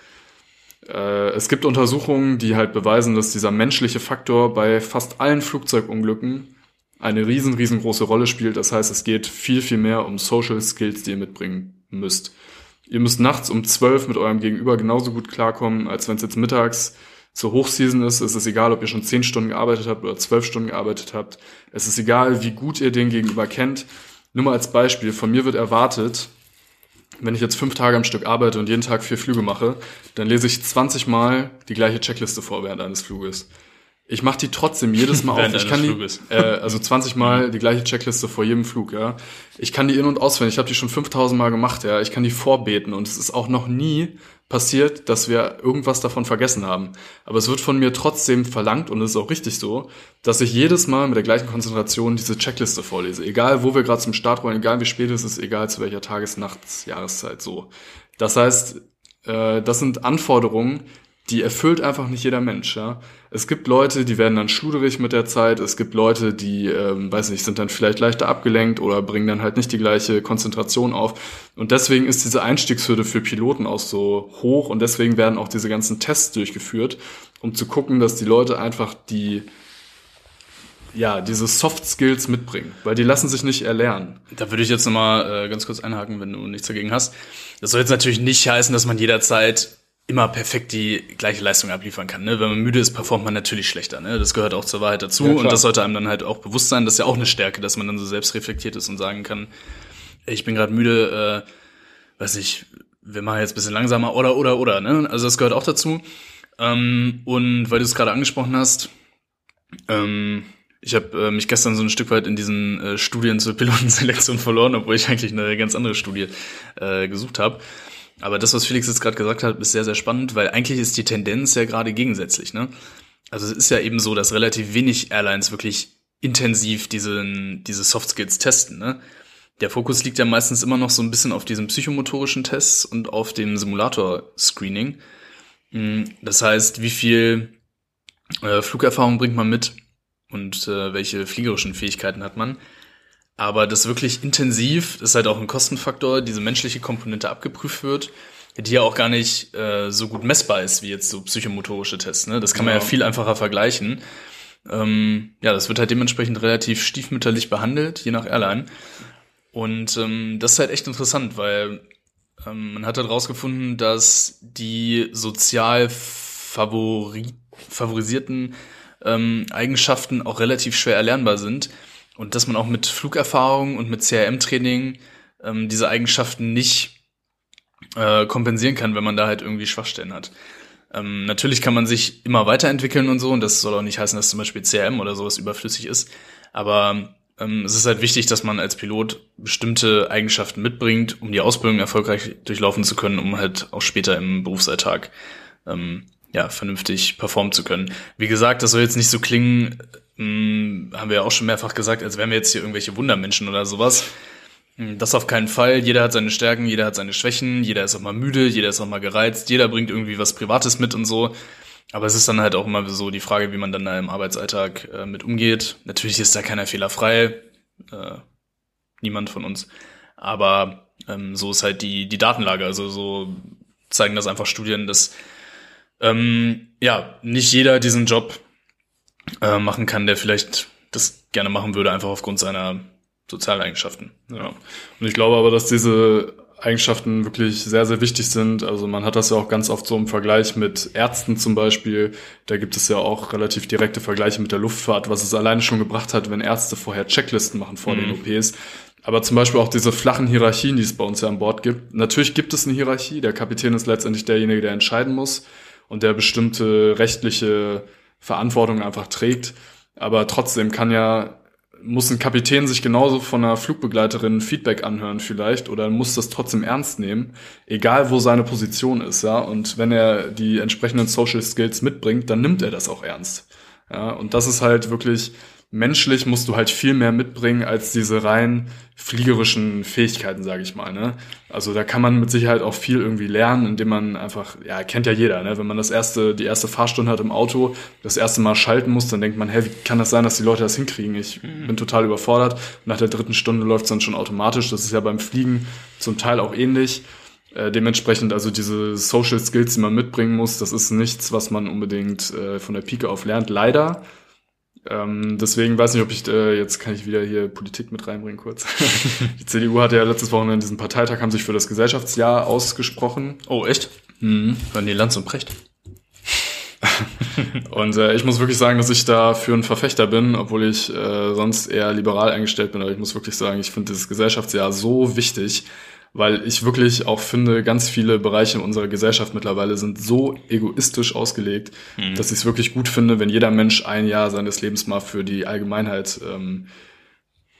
Äh, es gibt Untersuchungen, die halt beweisen, dass dieser menschliche Faktor bei fast allen Flugzeugunglücken eine riesen, riesengroße Rolle spielt. Das heißt, es geht viel, viel mehr um Social Skills, die ihr mitbringen müsst. Ihr müsst nachts um zwölf mit eurem Gegenüber genauso gut klarkommen, als wenn es jetzt mittags zur Hochseason ist. Es ist egal, ob ihr schon zehn Stunden gearbeitet habt oder zwölf Stunden gearbeitet habt. Es ist egal, wie gut ihr den Gegenüber kennt. Nur mal als Beispiel, von mir wird erwartet, wenn ich jetzt fünf Tage am Stück arbeite und jeden Tag vier Flüge mache, dann lese ich 20 Mal die gleiche Checkliste vor während eines Fluges. Ich mache die trotzdem jedes Mal auf. Ich kann die, äh, also 20 Mal die gleiche Checkliste vor jedem Flug, ja. Ich kann die in- und auswendig. Ich habe die schon 5000 Mal gemacht, ja. Ich kann die vorbeten und es ist auch noch nie passiert, dass wir irgendwas davon vergessen haben. Aber es wird von mir trotzdem verlangt und es ist auch richtig so, dass ich jedes Mal mit der gleichen Konzentration diese Checkliste vorlese. Egal, wo wir gerade zum Start wollen, egal wie spät es ist, egal zu welcher Tages-, Nachts-, Jahreszeit so. Das heißt, äh, das sind Anforderungen, die erfüllt einfach nicht jeder Mensch. Ja? Es gibt Leute, die werden dann schluderig mit der Zeit. Es gibt Leute, die, ähm, weiß nicht, sind dann vielleicht leichter abgelenkt oder bringen dann halt nicht die gleiche Konzentration auf. Und deswegen ist diese Einstiegshürde für Piloten auch so hoch und deswegen werden auch diese ganzen Tests durchgeführt, um zu gucken, dass die Leute einfach die ja, diese Soft Skills mitbringen, weil die lassen sich nicht erlernen. Da würde ich jetzt nochmal äh, ganz kurz einhaken, wenn du nichts dagegen hast. Das soll jetzt natürlich nicht heißen, dass man jederzeit immer perfekt die gleiche Leistung abliefern kann. Ne? Wenn man müde ist, performt man natürlich schlechter. Ne? Das gehört auch zur Wahrheit dazu. Ja, und das sollte einem dann halt auch bewusst sein. Das ist ja auch eine Stärke, dass man dann so selbst reflektiert ist und sagen kann, ich bin gerade müde, äh, weiß ich, wir machen jetzt ein bisschen langsamer oder, oder, oder. Ne? Also das gehört auch dazu. Ähm, und weil du es gerade angesprochen hast, ähm, Ich habe äh, mich gestern so ein Stück weit in diesen äh, Studien zur Pilotenselektion verloren, obwohl ich eigentlich eine ganz andere Studie äh, gesucht habe. Aber das, was Felix jetzt gerade gesagt hat, ist sehr, sehr spannend, weil eigentlich ist die Tendenz ja gerade gegensätzlich. Ne? Also es ist ja eben so, dass relativ wenig Airlines wirklich intensiv diesen, diese Soft Skills testen. Ne? Der Fokus liegt ja meistens immer noch so ein bisschen auf diesen psychomotorischen Tests und auf dem Simulator-Screening. Mm, das heißt, wie viel äh, Flugerfahrung bringt man mit und äh, welche fliegerischen Fähigkeiten hat man. Aber das wirklich intensiv, das ist halt auch ein Kostenfaktor, diese menschliche Komponente abgeprüft wird, die ja auch gar nicht äh, so gut messbar ist wie jetzt so psychomotorische Tests. Ne? Das kann man ja, ja viel einfacher vergleichen. Ähm, ja, das wird halt dementsprechend relativ stiefmütterlich behandelt, je nach Airline. Und ähm, das ist halt echt interessant, weil ähm, man hat halt rausgefunden, dass die sozial favori favorisierten ähm, Eigenschaften auch relativ schwer erlernbar sind und dass man auch mit Flugerfahrung und mit CRM-Training ähm, diese Eigenschaften nicht äh, kompensieren kann, wenn man da halt irgendwie Schwachstellen hat. Ähm, natürlich kann man sich immer weiterentwickeln und so, und das soll auch nicht heißen, dass zum Beispiel CRM oder sowas überflüssig ist. Aber ähm, es ist halt wichtig, dass man als Pilot bestimmte Eigenschaften mitbringt, um die Ausbildung erfolgreich durchlaufen zu können, um halt auch später im Berufsalltag ähm, ja, vernünftig performen zu können. Wie gesagt, das soll jetzt nicht so klingen, mh, hm, haben wir ja auch schon mehrfach gesagt, als wären wir jetzt hier irgendwelche Wundermenschen oder sowas. Hm, das auf keinen Fall. Jeder hat seine Stärken, jeder hat seine Schwächen, jeder ist auch mal müde, jeder ist auch mal gereizt, jeder bringt irgendwie was Privates mit und so. Aber es ist dann halt auch immer so die Frage, wie man dann da im Arbeitsalltag äh, mit umgeht. Natürlich ist da keiner fehlerfrei, äh, niemand von uns. Aber ähm, so ist halt die, die Datenlage. Also so zeigen das einfach Studien, dass ähm, ja nicht jeder diesen Job äh, machen kann, der vielleicht das gerne machen würde, einfach aufgrund seiner Sozialeigenschaften. Ja. Und ich glaube aber, dass diese Eigenschaften wirklich sehr, sehr wichtig sind. Also man hat das ja auch ganz oft so im Vergleich mit Ärzten zum Beispiel. Da gibt es ja auch relativ direkte Vergleiche mit der Luftfahrt, was es alleine schon gebracht hat, wenn Ärzte vorher Checklisten machen vor mhm. den OPs. Aber zum Beispiel auch diese flachen Hierarchien, die es bei uns ja an Bord gibt. Natürlich gibt es eine Hierarchie. Der Kapitän ist letztendlich derjenige, der entscheiden muss und der bestimmte rechtliche Verantwortung einfach trägt. Aber trotzdem kann ja muss ein Kapitän sich genauso von einer Flugbegleiterin Feedback anhören vielleicht oder muss das trotzdem ernst nehmen, egal wo seine Position ist, ja. Und wenn er die entsprechenden Social Skills mitbringt, dann nimmt er das auch ernst. Ja, und das ist halt wirklich menschlich musst du halt viel mehr mitbringen als diese rein fliegerischen Fähigkeiten, sage ich mal. Ne? Also da kann man mit Sicherheit auch viel irgendwie lernen, indem man einfach, ja, kennt ja jeder, ne? wenn man das erste, die erste Fahrstunde hat im Auto, das erste Mal schalten muss, dann denkt man, hä, wie kann das sein, dass die Leute das hinkriegen? Ich mhm. bin total überfordert. Nach der dritten Stunde läuft es dann schon automatisch. Das ist ja beim Fliegen zum Teil auch ähnlich. Äh, dementsprechend also diese Social Skills, die man mitbringen muss, das ist nichts, was man unbedingt äh, von der Pike auf lernt. Leider ähm, deswegen weiß nicht, ob ich äh, jetzt kann ich wieder hier Politik mit reinbringen kurz. die CDU hatte ja letztes Wochenende diesen Parteitag, haben sich für das Gesellschaftsjahr ausgesprochen. Oh, echt? Mhm. Waren die Lanz und Precht? und äh, ich muss wirklich sagen, dass ich da für ein Verfechter bin, obwohl ich äh, sonst eher liberal eingestellt bin. Aber ich muss wirklich sagen, ich finde dieses Gesellschaftsjahr so wichtig, weil ich wirklich auch finde, ganz viele Bereiche in unserer Gesellschaft mittlerweile sind so egoistisch ausgelegt, mhm. dass ich es wirklich gut finde, wenn jeder Mensch ein Jahr seines Lebens mal für die Allgemeinheit ähm,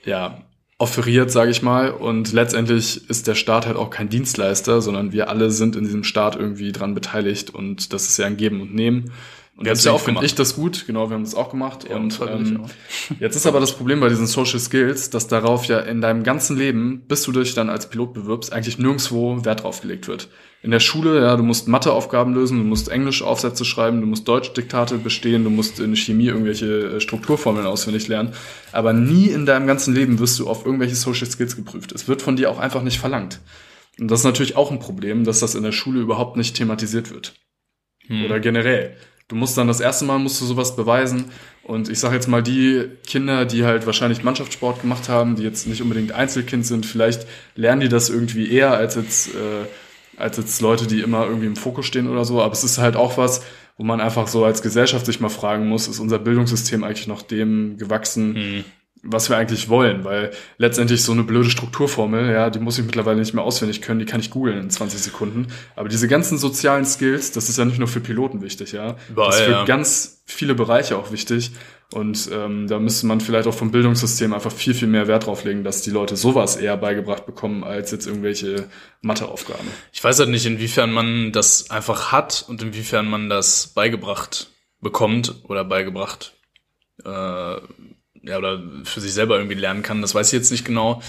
ja offeriert, sage ich mal. Und letztendlich ist der Staat halt auch kein Dienstleister, sondern wir alle sind in diesem Staat irgendwie dran beteiligt und das ist ja ein Geben und Nehmen. Und jetzt ja finde ich das gut, genau, wir haben das auch gemacht. Ja, und ähm, jetzt ist aber das Problem bei diesen Social Skills, dass darauf ja in deinem ganzen Leben, bis du dich dann als Pilot bewirbst, eigentlich nirgendwo Wert drauf gelegt wird. In der Schule, ja, du musst Matheaufgaben lösen, du musst Englisch-Aufsätze schreiben, du musst Deutsch-Diktate bestehen, du musst in Chemie irgendwelche äh, Strukturformeln auswendig lernen. Aber nie in deinem ganzen Leben wirst du auf irgendwelche Social Skills geprüft. Es wird von dir auch einfach nicht verlangt. Und das ist natürlich auch ein Problem, dass das in der Schule überhaupt nicht thematisiert wird. Hm. Oder generell. Du musst dann das erste Mal musst du sowas beweisen. Und ich sage jetzt mal, die Kinder, die halt wahrscheinlich Mannschaftssport gemacht haben, die jetzt nicht unbedingt Einzelkind sind, vielleicht lernen die das irgendwie eher als jetzt, äh, als jetzt Leute, die immer irgendwie im Fokus stehen oder so. Aber es ist halt auch was, wo man einfach so als Gesellschaft sich mal fragen muss, ist unser Bildungssystem eigentlich noch dem gewachsen, mhm was wir eigentlich wollen, weil letztendlich so eine blöde Strukturformel, ja, die muss ich mittlerweile nicht mehr auswendig können, die kann ich googeln in 20 Sekunden. Aber diese ganzen sozialen Skills, das ist ja nicht nur für Piloten wichtig, ja. Überall, das ist für ja. ganz viele Bereiche auch wichtig. Und ähm, da müsste man vielleicht auch vom Bildungssystem einfach viel, viel mehr Wert drauf legen, dass die Leute sowas eher beigebracht bekommen, als jetzt irgendwelche Matheaufgaben. Ich weiß halt nicht, inwiefern man das einfach hat und inwiefern man das beigebracht bekommt oder beigebracht äh, ja oder für sich selber irgendwie lernen kann. Das weiß ich jetzt nicht genau.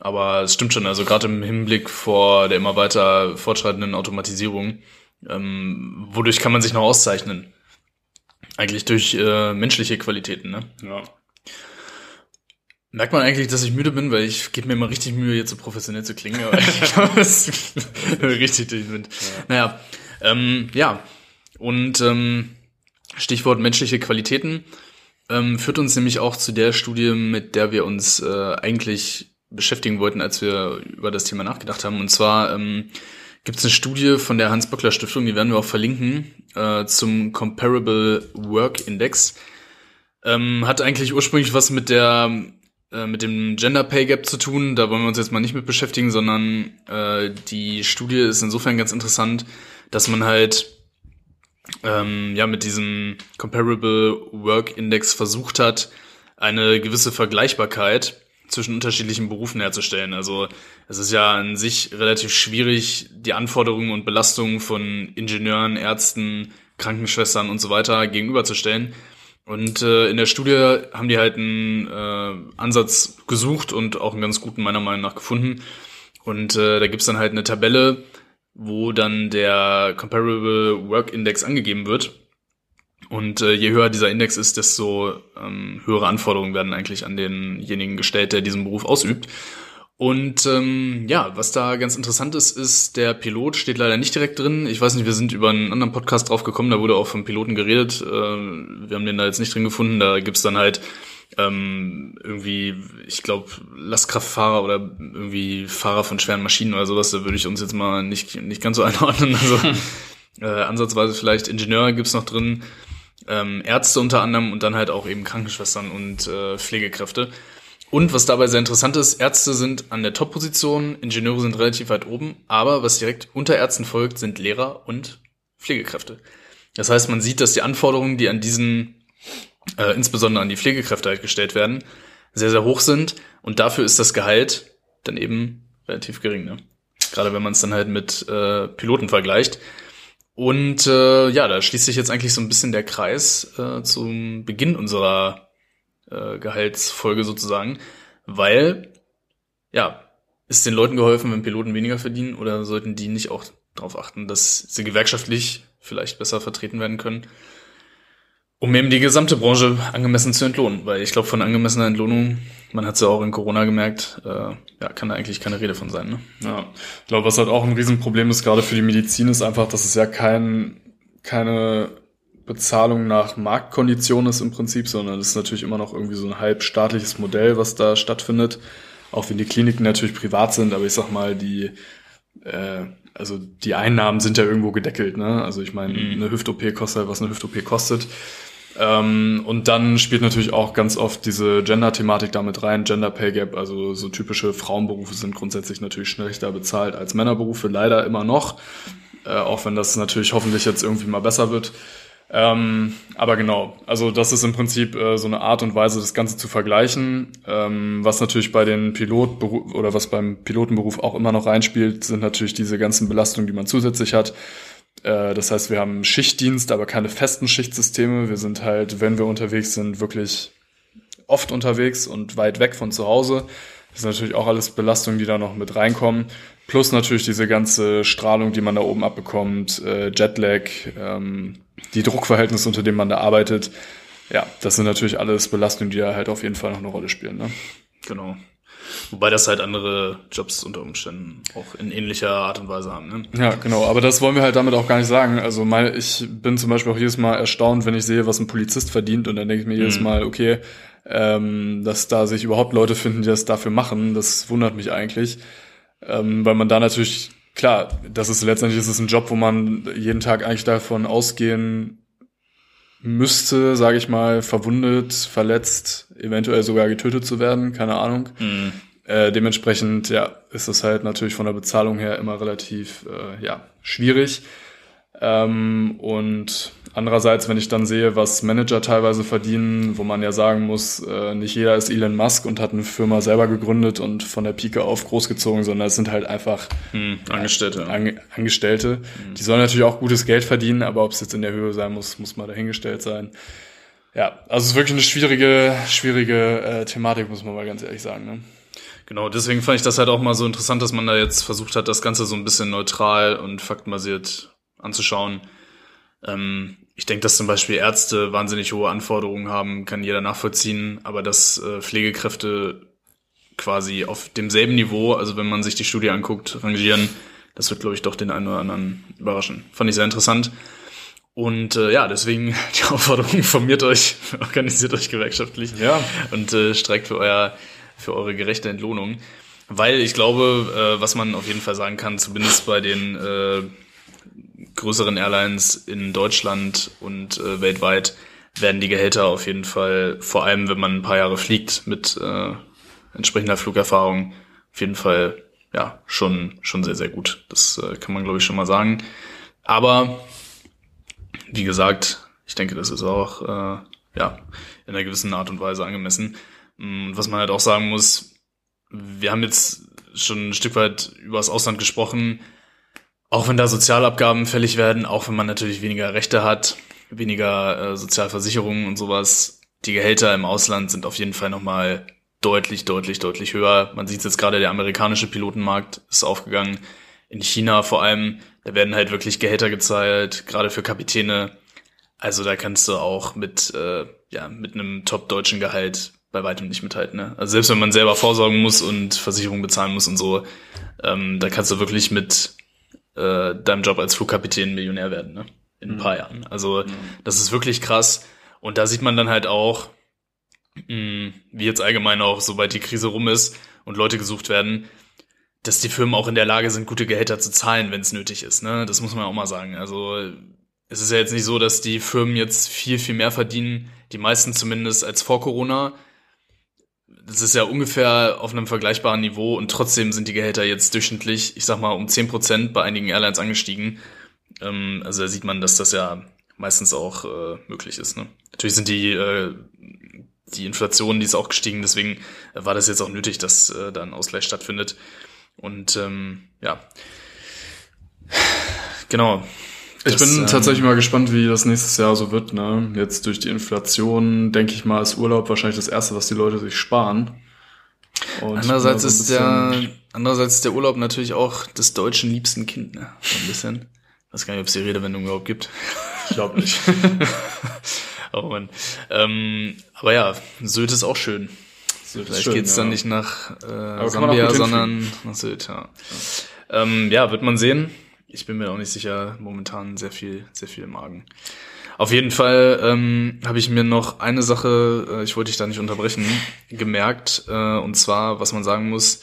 Aber es stimmt schon, also gerade im Hinblick vor der immer weiter fortschreitenden Automatisierung, ähm, wodurch kann man sich noch auszeichnen? Eigentlich durch äh, menschliche Qualitäten, ne? Ja. Merkt man eigentlich, dass ich müde bin, weil ich gebe mir immer richtig Mühe, jetzt so professionell zu klingen, aber ich glaube, das richtig durch Wind. Ja. Naja, ähm, ja. Und ähm, Stichwort menschliche Qualitäten ähm, führt uns nämlich auch zu der Studie, mit der wir uns äh, eigentlich beschäftigen wollten, als wir über das Thema nachgedacht haben. Und zwar ähm, gibt es eine Studie von der Hans-Böckler-Stiftung, die werden wir auch verlinken, äh, zum Comparable Work Index. Ähm, hat eigentlich ursprünglich was mit der äh, mit dem Gender Pay Gap zu tun. Da wollen wir uns jetzt mal nicht mit beschäftigen, sondern äh, die Studie ist insofern ganz interessant, dass man halt ähm, ja mit diesem Comparable Work Index versucht hat, eine gewisse Vergleichbarkeit zwischen unterschiedlichen Berufen herzustellen. Also es ist ja an sich relativ schwierig, die Anforderungen und Belastungen von Ingenieuren, Ärzten, Krankenschwestern und so weiter gegenüberzustellen. Und äh, in der Studie haben die halt einen äh, Ansatz gesucht und auch einen ganz guten meiner Meinung nach gefunden. Und äh, da gibt's dann halt eine Tabelle, wo dann der Comparable Work Index angegeben wird. Und äh, je höher dieser Index ist, desto ähm, höhere Anforderungen werden eigentlich an denjenigen gestellt, der diesen Beruf ausübt. Und ähm, ja, was da ganz interessant ist, ist, der Pilot steht leider nicht direkt drin. Ich weiß nicht, wir sind über einen anderen Podcast drauf gekommen, da wurde auch vom Piloten geredet. Äh, wir haben den da jetzt nicht drin gefunden. Da gibt's dann halt ähm, irgendwie, ich glaube, Lastkraftfahrer oder irgendwie Fahrer von schweren Maschinen oder sowas. Da würde ich uns jetzt mal nicht, nicht ganz so einordnen. Also äh, ansatzweise vielleicht Ingenieur gibt's noch drin ähm, Ärzte unter anderem und dann halt auch eben Krankenschwestern und äh, Pflegekräfte. Und was dabei sehr interessant ist, Ärzte sind an der Top-Position, Ingenieure sind relativ weit oben, aber was direkt unter Ärzten folgt, sind Lehrer und Pflegekräfte. Das heißt, man sieht, dass die Anforderungen, die an diesen, äh, insbesondere an die Pflegekräfte halt gestellt werden, sehr, sehr hoch sind und dafür ist das Gehalt dann eben relativ gering. Ne? Gerade wenn man es dann halt mit äh, Piloten vergleicht. Und äh, ja, da schließt sich jetzt eigentlich so ein bisschen der Kreis äh, zum Beginn unserer äh, Gehaltsfolge sozusagen, weil ja, ist den Leuten geholfen, wenn Piloten weniger verdienen oder sollten die nicht auch darauf achten, dass sie gewerkschaftlich vielleicht besser vertreten werden können? Um eben die gesamte Branche angemessen zu entlohnen. Weil ich glaube, von angemessener Entlohnung, man hat es ja auch in Corona gemerkt, äh, ja, kann da eigentlich keine Rede von sein. Ne? Ja, ich glaube, was halt auch ein Riesenproblem ist, gerade für die Medizin, ist einfach, dass es ja kein, keine Bezahlung nach Marktkondition ist im Prinzip, sondern es ist natürlich immer noch irgendwie so ein halb staatliches Modell, was da stattfindet. Auch wenn die Kliniken natürlich privat sind, aber ich sag mal, die äh, also die Einnahmen sind ja irgendwo gedeckelt, ne? Also ich meine, mhm. eine Hüft-OP kostet halt, was eine Hüft-OP kostet. Ähm, und dann spielt natürlich auch ganz oft diese Gender-Thematik damit rein, Gender Pay Gap, also so typische Frauenberufe sind grundsätzlich natürlich schlechter bezahlt als Männerberufe, leider immer noch, äh, auch wenn das natürlich hoffentlich jetzt irgendwie mal besser wird. Ähm, aber genau, also das ist im Prinzip äh, so eine Art und Weise, das Ganze zu vergleichen. Ähm, was natürlich bei den Pilotberuf oder was beim Pilotenberuf auch immer noch reinspielt, sind natürlich diese ganzen Belastungen, die man zusätzlich hat. Äh, das heißt, wir haben Schichtdienst, aber keine festen Schichtsysteme. Wir sind halt, wenn wir unterwegs sind, wirklich oft unterwegs und weit weg von zu Hause. Das sind natürlich auch alles Belastungen, die da noch mit reinkommen. Plus natürlich diese ganze Strahlung, die man da oben abbekommt, äh, Jetlag, ähm, die Druckverhältnisse, unter denen man da arbeitet. Ja, das sind natürlich alles Belastungen, die da halt auf jeden Fall noch eine Rolle spielen. Ne? Genau. Wobei das halt andere Jobs unter Umständen auch in ähnlicher Art und Weise haben. Ne? Ja, genau. Aber das wollen wir halt damit auch gar nicht sagen. Also mein, ich bin zum Beispiel auch jedes Mal erstaunt, wenn ich sehe, was ein Polizist verdient. Und dann denke ich mir mhm. jedes Mal, okay, ähm, dass da sich überhaupt Leute finden, die das dafür machen, das wundert mich eigentlich. Ähm, weil man da natürlich, klar, das ist letztendlich ist es ein Job, wo man jeden Tag eigentlich davon ausgehen müsste, sage ich mal, verwundet, verletzt, eventuell sogar getötet zu werden, keine Ahnung. Mhm. Äh, dementsprechend, ja, ist es halt natürlich von der Bezahlung her immer relativ, äh, ja, schwierig. Ähm, und andererseits, wenn ich dann sehe, was Manager teilweise verdienen, wo man ja sagen muss, äh, nicht jeder ist Elon Musk und hat eine Firma selber gegründet und von der Pike auf großgezogen, sondern es sind halt einfach Hm, Angestellte. Ange Angestellte. Die sollen natürlich auch gutes Geld verdienen, aber ob es jetzt in der Höhe sein muss, muss mal dahingestellt sein. Ja, also es ist wirklich eine schwierige, schwierige äh, Thematik, muss man mal ganz ehrlich sagen. Ne? Genau, deswegen fand ich das halt auch mal so interessant, dass man da jetzt versucht hat, das Ganze so ein bisschen neutral und faktenbasiert anzuschauen. Ähm, ich denke, dass zum Beispiel Ärzte wahnsinnig hohe Anforderungen haben, kann jeder nachvollziehen, aber dass äh, Pflegekräfte quasi auf demselben Niveau, also wenn man sich die Studie anguckt, rangieren, das wird, glaube ich, doch den einen oder anderen überraschen. Fand ich sehr interessant. Und äh, ja, deswegen die Aufforderung, formiert euch, organisiert euch gewerkschaftlich Ja. und äh, streikt für euer für eure gerechte Entlohnung. Weil ich glaube, äh, was man auf jeden Fall sagen kann, zumindest bei den äh, größeren Airlines in Deutschland und äh, weltweit, werden die Gehälter auf jeden Fall, vor allem wenn man ein paar Jahre fliegt mit äh, entsprechender Flugerfahrung, auf jeden Fall ja schon schon sehr sehr gut. Das äh, kann man glaube ich schon mal sagen. Aber wie gesagt, ich denke, das ist auch äh, ja in einer gewissen Art und Weise angemessen. Mm, Was man halt auch sagen muss, wir haben jetzt schon ein Stück weit über das Ausland gesprochen, auch wenn da Sozialabgaben fällig werden, auch wenn man natürlich weniger Rechte hat, weniger äh, Sozialversicherungen und sowas, die Gehälter im Ausland sind auf jeden Fall nochmal deutlich, deutlich, deutlich höher. Man sieht jetzt gerade, der amerikanische Pilotenmarkt ist aufgegangen. In China vor allem, da werden halt wirklich Gehälter gezahlt, gerade für Kapitäne. Also da kannst du auch mit, äh, ja, mit einem top-deutschen Gehalt bei weitem nicht mithalten. Ne? Also selbst wenn man selber vorsorgen muss und Versicherungen bezahlen muss und so, ähm, da kannst du wirklich mit äh, deinem Job als Flugkapitän Millionär werden, ne? In ein paar Jahren. Also das ist wirklich krass. Und da sieht man dann halt auch, mh, wie jetzt allgemein auch, sobald die Krise rum ist und Leute gesucht werden, dass die Firmen auch in der Lage sind, gute Gehälter zu zahlen, wenn es nötig ist. Ne? Das muss man auch mal sagen. Also es ist ja jetzt nicht so, dass die Firmen jetzt viel, viel mehr verdienen, die meisten zumindest als vor Corona. Das ist ja ungefähr auf einem vergleichbaren Niveau und trotzdem sind die Gehälter jetzt durchschnittlich, ich sag mal, um 10% bei einigen Airlines angestiegen. Ähm, also da sieht man, dass das ja meistens auch äh, möglich ist. Ne? Natürlich sind die, äh, die Inflation, die ist auch gestiegen, deswegen war das jetzt auch nötig, dass äh, da ein Ausgleich stattfindet. Und ähm, ja, genau. Ich Das, bin ähm, tatsächlich mal gespannt, wie das nächstes Jahr so wird. Ne? Jetzt durch die Inflation, denke ich mal, ist Urlaub wahrscheinlich das Erste, was die Leute sich sparen. Und Andererseits so ist der, andererseits ist der Urlaub natürlich auch des deutschen liebsten Kind, ne? So ein bisschen. Ich weiß gar nicht, ob es die Redewendung überhaupt gibt. Ich glaube nicht. Oh Mann. Ähm, aber ja, Sylt ist auch schön. Vielleicht schön, geht's dann ja. nicht nach äh, Sambia, sondern nach Sylt, ja. Ähm, ja, wird man sehen. Ich bin mir auch nicht sicher, momentan sehr viel, sehr viel im Magen. Auf jeden Fall ähm, habe ich mir noch eine Sache, äh, ich wollte dich da nicht unterbrechen, gemerkt, äh, und zwar, was man sagen muss,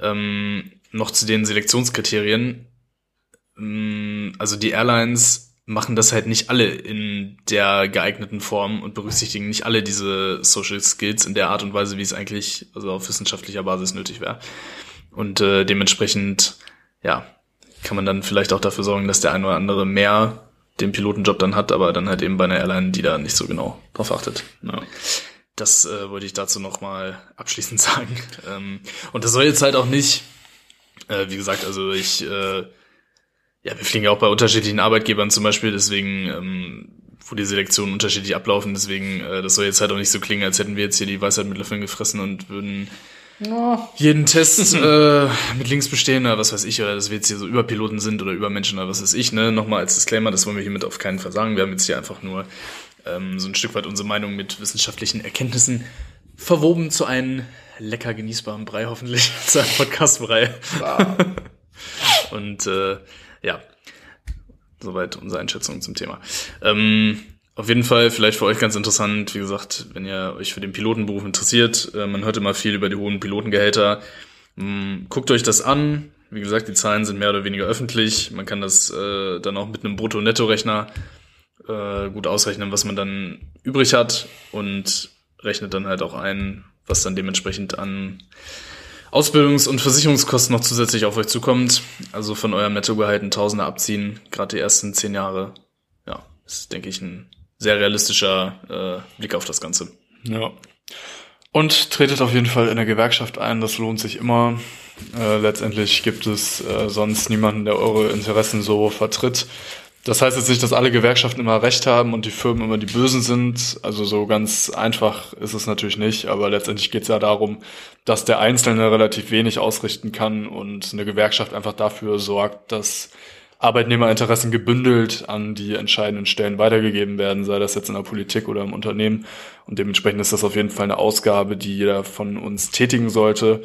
ähm, noch zu den Selektionskriterien. Mm, Also die Airlines machen das halt nicht alle in der geeigneten Form und berücksichtigen nicht alle diese Social Skills in der Art und Weise, wie es eigentlich also auf wissenschaftlicher Basis nötig wäre. Und äh, dementsprechend, ja, kann man dann vielleicht auch dafür sorgen, dass der eine oder andere mehr den Pilotenjob dann hat, aber dann halt eben bei einer Airline, die da nicht so genau drauf achtet. Ja. Das äh, wollte ich dazu nochmal abschließend sagen. Ähm, und das soll jetzt halt auch nicht, äh, wie gesagt, also ich, äh, ja, wir fliegen ja auch bei unterschiedlichen Arbeitgebern zum Beispiel, deswegen, ähm, wo die Selektionen unterschiedlich ablaufen, deswegen, äh, das soll jetzt halt auch nicht so klingen, als hätten wir jetzt hier die Weisheit mit Löffeln gefressen und würden jeden Test äh, mit Links bestehen oder was weiß ich, oder dass wir jetzt hier so Überpiloten sind oder Übermenschen oder was weiß ich, ne? Nochmal als Disclaimer, das wollen wir hiermit auf keinen Fall sagen. Wir haben jetzt hier einfach nur ähm, so ein Stück weit unsere Meinung mit wissenschaftlichen Erkenntnissen verwoben zu einem lecker genießbaren Brei hoffentlich, zu einem Podcast-Brei. Und äh, ja, soweit unsere Einschätzung zum Thema. Ähm, auf jeden Fall vielleicht für euch ganz interessant, wie gesagt, wenn ihr euch für den Pilotenberuf interessiert, äh, man hört immer viel über die hohen Pilotengehälter. Mm, guckt euch das an. Wie gesagt, die Zahlen sind mehr oder weniger öffentlich. Man kann das äh, dann auch mit einem Brutto-Netto-Rechner äh, gut ausrechnen, was man dann übrig hat und rechnet dann halt auch ein, was dann dementsprechend an Ausbildungs- und Versicherungskosten noch zusätzlich auf euch zukommt. Also von eurem Nettogehalt ein Tausender abziehen, gerade die ersten zehn Jahre. Ja, ist, denke ich, ein sehr realistischer äh, Blick auf das Ganze. Ja. Und tretet auf jeden Fall in der Gewerkschaft ein, das lohnt sich immer. Äh, letztendlich gibt es äh, sonst niemanden, der eure Interessen so vertritt. Das heißt jetzt nicht, dass alle Gewerkschaften immer recht haben und die Firmen immer die Bösen sind. Also so ganz einfach ist es natürlich nicht, aber letztendlich geht es ja darum, dass der Einzelne relativ wenig ausrichten kann und eine Gewerkschaft einfach dafür sorgt, dass Arbeitnehmerinteressen gebündelt an die entscheidenden Stellen weitergegeben werden, sei das jetzt in der Politik oder im Unternehmen. Und dementsprechend ist das auf jeden Fall eine Ausgabe, die jeder von uns tätigen sollte.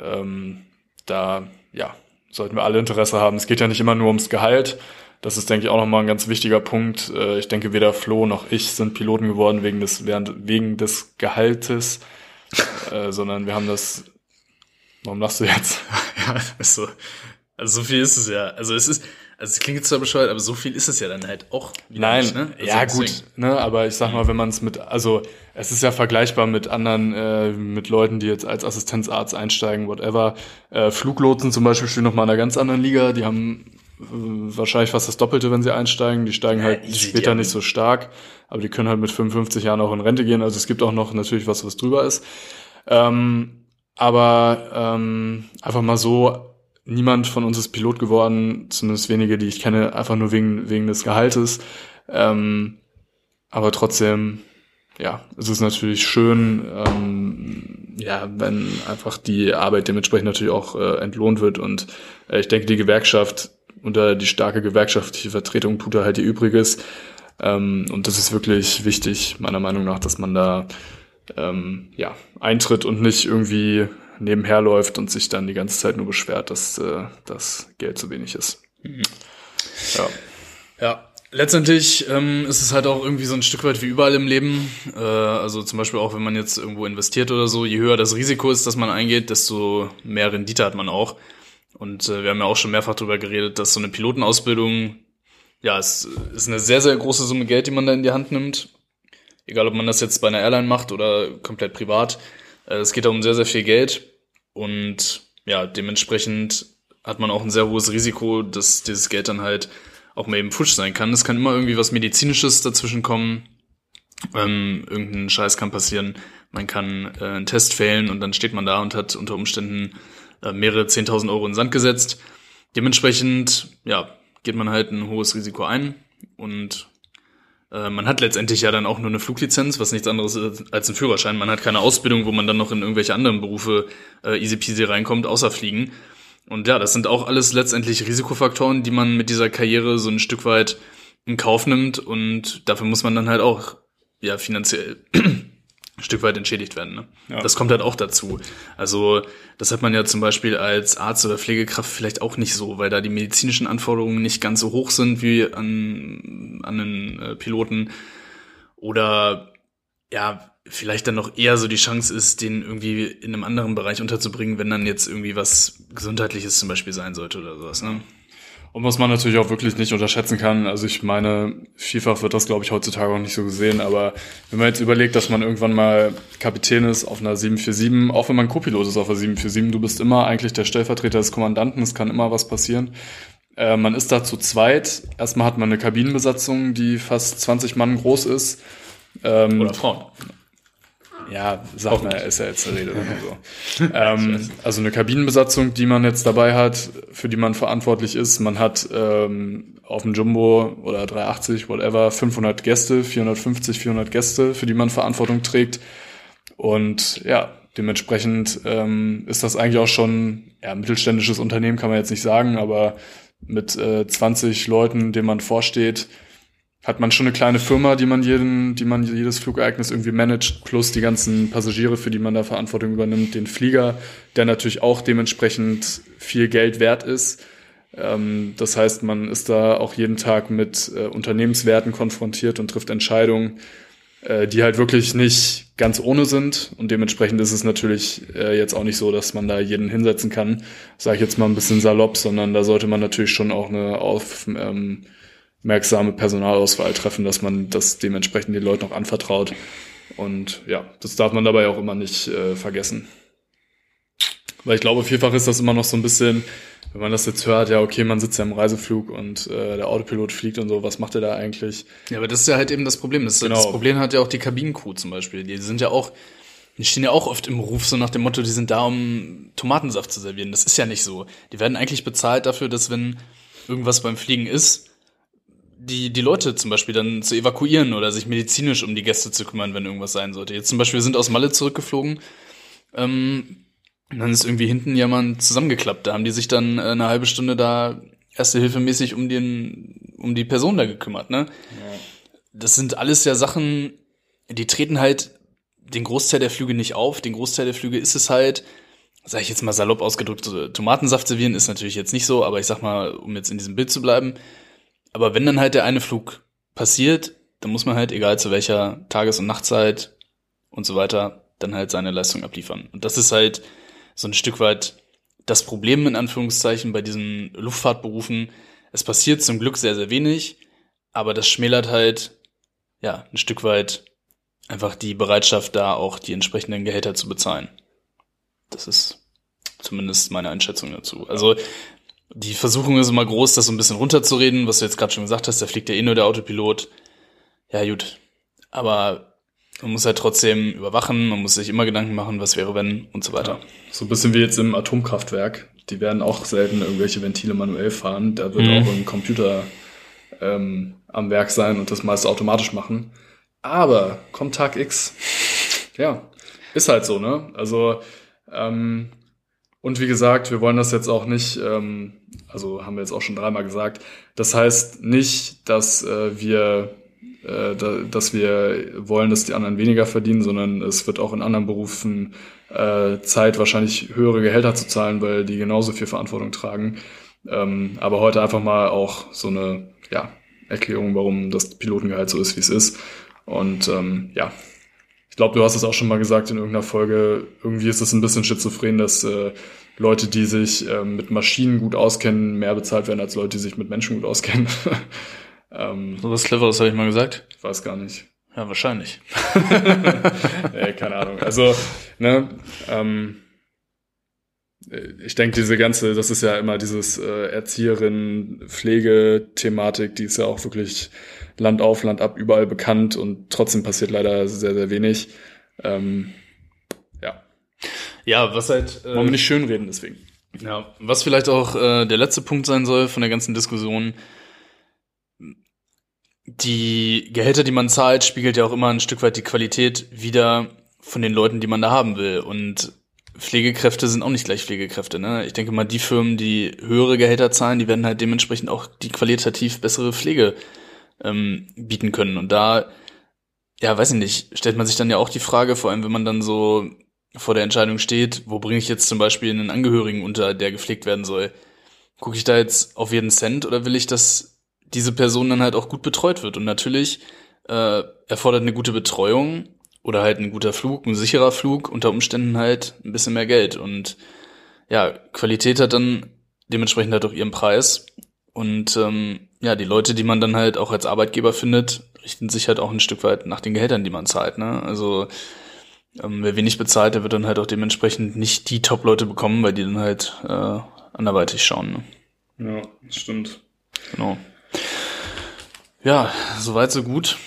Ähm, da, ja, sollten wir alle Interesse haben. Es geht ja nicht immer nur ums Gehalt. Das ist, denke ich, auch nochmal ein ganz wichtiger Punkt. Äh, ich denke, weder Flo noch ich sind Piloten geworden wegen des, wegen des Gehaltes, äh, sondern wir haben das, warum lachst du jetzt? ja, also, also so viel ist es ja. Also es ist, also es klingt jetzt zwar bescheuert, aber so viel ist es ja dann halt auch. Nein, nicht, ne? also ja gut, ne, aber ich sag mal, wenn man es mit, also es ist ja vergleichbar mit anderen, äh, mit Leuten, die jetzt als Assistenzarzt einsteigen, whatever. Äh, Fluglotsen zum Beispiel stehen noch mal in einer ganz anderen Liga, die haben äh, wahrscheinlich fast das Doppelte, wenn sie einsteigen. Die steigen Ja, halt später nicht so stark, aber die können halt mit 55 Jahren auch in Rente gehen. Also es gibt auch noch natürlich was, was drüber ist. Ähm, aber ähm, einfach mal so, niemand von uns ist Pilot geworden, zumindest wenige, die ich kenne, einfach nur wegen, wegen des Gehaltes. Ähm, aber trotzdem, ja, es ist natürlich schön, ähm, ja, wenn einfach die Arbeit dementsprechend natürlich auch äh, entlohnt wird. Und äh, ich denke, die Gewerkschaft unter die starke gewerkschaftliche Vertretung tut da halt ihr Übriges. Ähm, und das ist wirklich wichtig, meiner Meinung nach, dass man da ähm, ja, eintritt und nicht irgendwie nebenher läuft und sich dann die ganze Zeit nur beschwert, dass äh, das Geld zu wenig ist. Ja. Ja, letztendlich ähm, ist es halt auch irgendwie so ein Stück weit wie überall im Leben. Äh, also zum Beispiel auch, wenn man jetzt irgendwo investiert oder so, je höher das Risiko ist, das man eingeht, desto mehr Rendite hat man auch. Und äh, wir haben ja auch schon mehrfach darüber geredet, dass so eine Pilotenausbildung, ja, es ist eine sehr, sehr große Summe Geld, die man da in die Hand nimmt. Egal, ob man das jetzt bei einer Airline macht oder komplett privat. Äh, es geht da um sehr, sehr viel Geld. Und ja, dementsprechend hat man auch ein sehr hohes Risiko, dass dieses Geld dann halt auch mal eben futsch sein kann. Es kann immer irgendwie was Medizinisches dazwischen kommen. Ähm, irgendein Scheiß kann passieren. Man kann äh, einen Test failen und dann steht man da und hat unter Umständen äh, mehrere 10.000 Euro in den Sand gesetzt. Dementsprechend, ja, geht man halt ein hohes Risiko ein und äh, man hat letztendlich ja dann auch nur eine Fluglizenz, was nichts anderes ist als ein Führerschein. Man hat keine Ausbildung, wo man dann noch in irgendwelche anderen Berufe äh, easy peasy reinkommt, außer Fliegen. Und ja, das sind auch alles letztendlich Risikofaktoren, die man mit dieser Karriere so ein Stück weit in Kauf nimmt und dafür muss man dann halt auch ja finanziell Stück weit entschädigt werden. Ne? Ja. Das kommt halt auch dazu. Also das hat man ja zum Beispiel als Arzt oder Pflegekraft vielleicht auch nicht so, weil da die medizinischen Anforderungen nicht ganz so hoch sind wie an, an einen äh, Piloten oder ja, vielleicht dann noch eher so die Chance ist, den irgendwie in einem anderen Bereich unterzubringen, wenn dann jetzt irgendwie was Gesundheitliches zum Beispiel sein sollte oder sowas. Ne? Und was man natürlich auch wirklich nicht unterschätzen kann, also ich meine, vielfach wird das, glaube ich, heutzutage auch nicht so gesehen, aber wenn man jetzt überlegt, dass man irgendwann mal Kapitän ist auf einer 747, auch wenn man Co-Pilot ist auf einer 747, du bist immer eigentlich der Stellvertreter des Kommandanten, es kann immer was passieren. Äh, man ist da zu zweit. Erstmal hat man eine Kabinenbesatzung, die fast 20 Mann groß ist. Ähm, Oder Frauen. Ja, sag mal, ist ja jetzt eine Rede. So. ähm, also eine Kabinenbesatzung, die man jetzt dabei hat, für die man verantwortlich ist. Man hat ähm, auf dem Jumbo oder 380, whatever, 500 Gäste, 450, 400 Gäste, für die man Verantwortung trägt. Und ja, dementsprechend ähm, ist das eigentlich auch schon, ja, ein mittelständisches Unternehmen kann man jetzt nicht sagen, aber mit äh, 20 Leuten, denen man vorsteht, hat man schon eine kleine Firma, die man jeden, die man jedes Flugereignis irgendwie managt, plus die ganzen Passagiere, für die man da Verantwortung übernimmt, den Flieger, der natürlich auch dementsprechend viel Geld wert ist. Ähm, das heißt, man ist da auch jeden Tag mit äh, Unternehmenswerten konfrontiert und trifft Entscheidungen, äh, die halt wirklich nicht ganz ohne sind. Und dementsprechend ist es natürlich äh, jetzt auch nicht so, dass man da jeden hinsetzen kann, sage ich jetzt mal ein bisschen salopp, sondern da sollte man natürlich schon auch eine auf, ähm, merksame Personalauswahl treffen, dass man das dementsprechend den Leuten auch anvertraut. Und ja, das darf man dabei auch immer nicht äh, vergessen. Weil ich glaube, vielfach ist das immer noch so ein bisschen, wenn man das jetzt hört, ja, okay, man sitzt ja im Reiseflug und äh, der Autopilot fliegt und so, was macht er da eigentlich? Ja, aber das ist ja halt eben das Problem. Das, Genau. das Problem hat ja auch die Kabinencrew zum Beispiel. Die sind ja auch, die stehen ja auch oft im Ruf so nach dem Motto, die sind da, um Tomatensaft zu servieren. Das ist ja nicht so. Die werden eigentlich bezahlt dafür, dass wenn irgendwas beim Fliegen ist, die, die Leute zum Beispiel dann zu evakuieren oder sich medizinisch um die Gäste zu kümmern, wenn irgendwas sein sollte. Jetzt zum Beispiel, wir sind aus Malle zurückgeflogen, ähm, und dann ist irgendwie hinten jemand zusammengeklappt. Da haben die sich dann äh, eine halbe Stunde da erste Hilfe mäßig um den, um die Person da gekümmert, ne? Das sind alles ja Sachen, die treten halt den Großteil der Flüge nicht auf. Den Großteil der Flüge ist es halt, sag ich jetzt mal salopp ausgedrückt, so Tomatensaft servieren ist natürlich jetzt nicht so, aber ich sag mal, um jetzt in diesem Bild zu bleiben. Aber wenn dann halt der eine Flug passiert, dann muss man halt, egal zu welcher Tages- und Nachtzeit und so weiter, dann halt seine Leistung abliefern. Und das ist halt so ein Stück weit das Problem in Anführungszeichen bei diesen Luftfahrtberufen. Es passiert zum Glück sehr, sehr wenig, aber das schmälert halt, ja, ein Stück weit einfach die Bereitschaft da auch die entsprechenden Gehälter zu bezahlen. Das ist zumindest meine Einschätzung dazu. Also die Versuchung ist immer groß, das so ein bisschen runterzureden, was du jetzt gerade schon gesagt hast, da fliegt ja eh nur der Autopilot. Ja, gut. Aber man muss halt trotzdem überwachen, man muss sich immer Gedanken machen, was wäre, wenn und so weiter. So ein bisschen wie jetzt im Atomkraftwerk. Die werden auch selten irgendwelche Ventile manuell fahren. Da wird Mhm. auch ein Computer ähm, am Werk sein und das meiste automatisch machen. Aber kommt Tag X. Ja, ist halt so, ne? Also, ähm, und wie gesagt, wir wollen das jetzt auch nicht, ähm, also haben wir jetzt auch schon dreimal gesagt, das heißt nicht, dass äh, wir äh, da, dass wir wollen, dass die anderen weniger verdienen, sondern es wird auch in anderen Berufen äh, Zeit, wahrscheinlich höhere Gehälter zu zahlen, weil die genauso viel Verantwortung tragen. Ähm, aber heute einfach mal auch so eine ja, Erklärung, warum das Pilotengehalt so ist, wie es ist. Und ähm, ja, ich glaube, du hast es auch schon mal gesagt in irgendeiner Folge, irgendwie ist es ein bisschen schizophren, dass äh, Leute, die sich ähm, mit Maschinen gut auskennen, mehr bezahlt werden als Leute, die sich mit Menschen gut auskennen. ähm, So was Cleveres habe ich mal gesagt. ich weiß gar nicht. Ja, wahrscheinlich. äh, keine Ahnung. Also, ne, ähm, ich denke, diese ganze, das ist ja immer dieses äh, Erzieherin-Pflege-Thematik, die ist ja auch wirklich Land auf, Land ab, überall bekannt und trotzdem passiert leider sehr, sehr wenig. Ähm, ja, Ja, was halt. Äh, wollen wir nicht schönreden deswegen. Ja, was vielleicht auch äh, der letzte Punkt sein soll von der ganzen Diskussion. Die Gehälter, die man zahlt, spiegelt ja auch immer ein Stück weit die Qualität wieder von den Leuten, die man da haben will. Und Pflegekräfte sind auch nicht gleich Pflegekräfte. Ne? Ich denke mal, die Firmen, die höhere Gehälter zahlen, die werden halt dementsprechend auch die qualitativ bessere Pflege ähm, bieten können. Und da, ja, weiß ich nicht, stellt man sich dann ja auch die Frage, vor allem wenn man dann so vor der Entscheidung steht, wo bringe ich jetzt zum Beispiel einen Angehörigen unter, der gepflegt werden soll? Gucke ich da jetzt auf jeden Cent oder will ich, dass diese Person dann halt auch gut betreut wird? Und natürlich äh, erfordert eine gute Betreuung oder halt ein guter Flug, ein sicherer Flug, unter Umständen halt ein bisschen mehr Geld. Und ja, Qualität hat dann dementsprechend halt auch ihren Preis. Und ähm, ja, die Leute, die man dann halt auch als Arbeitgeber findet, richten sich halt auch ein Stück weit nach den Gehältern, die man zahlt. Ne? Also ähm, wer wenig bezahlt, der wird dann halt auch dementsprechend nicht die Top-Leute bekommen, weil die dann halt äh, anderweitig schauen. Ne? Ja, das stimmt. Genau. Ja, soweit so gut.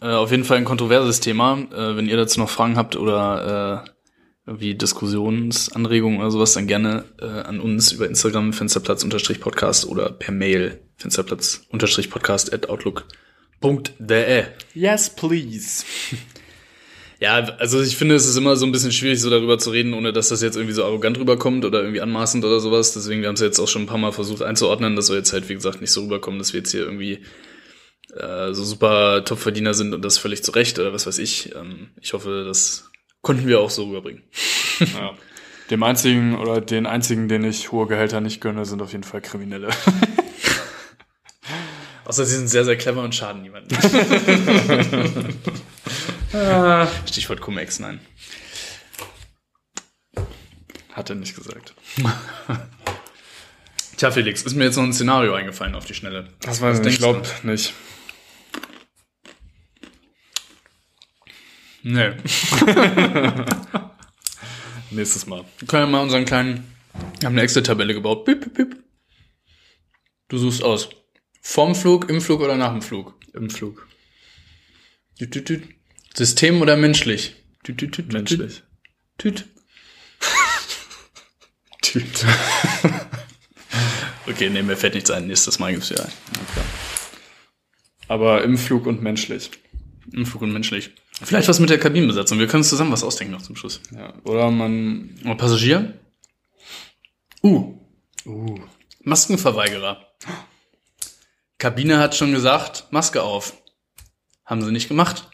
Äh, auf jeden Fall ein kontroverses Thema. Äh, wenn ihr dazu noch Fragen habt oder äh, irgendwie Diskussionsanregungen oder sowas, dann gerne äh, an uns über Instagram Fensterplatz-Podcast oder per Mail Fensterplatz-Podcast at outlook.de. Yes, please. Ja, also ich finde, es ist immer so ein bisschen schwierig, so darüber zu reden, ohne dass das jetzt irgendwie so arrogant rüberkommt oder irgendwie anmaßend oder sowas. Deswegen, wir haben es jetzt auch schon ein paar Mal versucht einzuordnen, dass wir jetzt halt, wie gesagt, nicht so rüberkommen, dass wir jetzt hier irgendwie äh, so super Topverdiener sind und das völlig zu Recht oder was weiß ich. Ähm, ich hoffe, das konnten wir auch so rüberbringen. Ja. Dem einzigen oder den einzigen, den ich hohe Gehälter nicht gönne, sind auf jeden Fall Kriminelle. Außer sie sind sehr, sehr clever und schaden niemanden. Stichwort Cum-Ex, nein. Hat er nicht gesagt. Tja, Felix, ist mir jetzt noch ein Szenario eingefallen auf die Schnelle. Das weiß ich, ich denkst glaube nicht. Nee. nächstes Mal. Wir können ja mal unseren kleinen, wir haben eine Excel-Tabelle gebaut. Piep, piep, piep. Du suchst aus. Vorm Flug, im Flug oder nach dem Flug? Im Flug. Tüt, tüt, tüt. System oder menschlich? Tüt, tüt, tüt, tüt, Menschlich. Tüt. Tüt. Okay, nee, mir fällt nichts ein. Nächstes Mal gibt's wieder ein. Aber im Flug und menschlich. Im Flug und menschlich. Vielleicht was mit der Kabinenbesatzung. Wir können uns zusammen was ausdenken noch zum Schluss. Ja. Oder man. Und Passagier? Uh, Uh. Maskenverweigerer. Kabine hat schon gesagt, Maske auf. Haben sie nicht gemacht.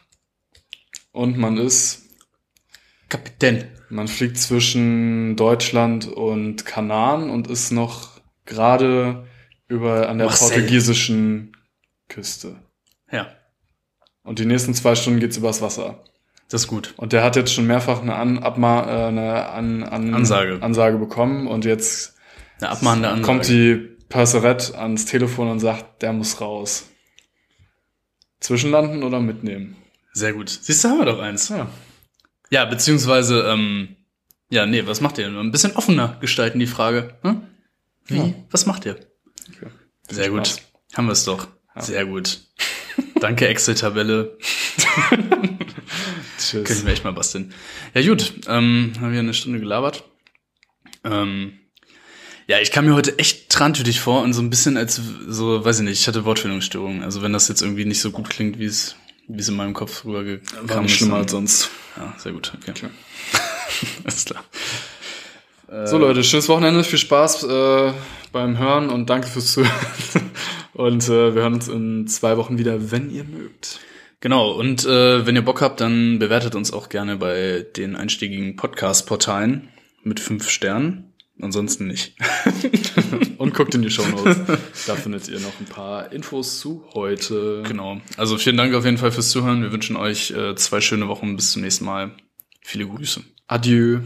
Und man ist. Kapitän. Man fliegt zwischen Deutschland und Kanaren und ist noch gerade über an der Marseille. portugiesischen Küste. Ja, Und die nächsten zwei Stunden geht's übers Wasser. das ist gut. Und der hat jetzt schon mehrfach eine, an, Abma äh, eine an, an, Ansage. Ansage bekommen und jetzt Eine abmahnende Ansage. kommt die Perserette ans Telefon und sagt, der muss raus. Zwischenlanden oder mitnehmen? Sehr gut. Siehst du, haben wir doch eins. Ja. Ja, beziehungsweise, ähm, ja, nee, was macht ihr? Ein bisschen offener gestalten die Frage. Hm? Wie? Ja. Was macht ihr? Okay. Sehr gut. Haben wir es doch. Ja. Sehr gut. Danke, Excel-Tabelle. Tschüss. mir echt mal basteln. Ja, gut. Ähm, haben wir eine Stunde gelabert. Ähm, ja, ich kam mir heute echt trantütig vor und so ein bisschen als, so, weiß ich nicht, ich hatte Wortfindungsstörungen. Also wenn das jetzt irgendwie nicht so gut klingt, wie es, wie es in meinem Kopf rübergekommen War nicht schlimmer als sonst. Ja, sehr gut. Okay. Okay. Alles klar. So Leute, schönes Wochenende, viel Spaß äh, beim Hören und danke fürs Zuhören. Und äh, wir hören uns in zwei Wochen wieder, wenn ihr mögt. Genau, und äh, wenn ihr Bock habt, dann bewertet uns auch gerne bei den einstiegigen Podcast-Portalen mit fünf Sternen. Ansonsten nicht. Und guckt in die Show Notes. da findet ihr noch ein paar Infos zu heute. Genau. Also vielen Dank auf jeden Fall fürs Zuhören. Wir wünschen euch äh, zwei schöne Wochen. Bis zum nächsten Mal. Viele Grüße. Adieu.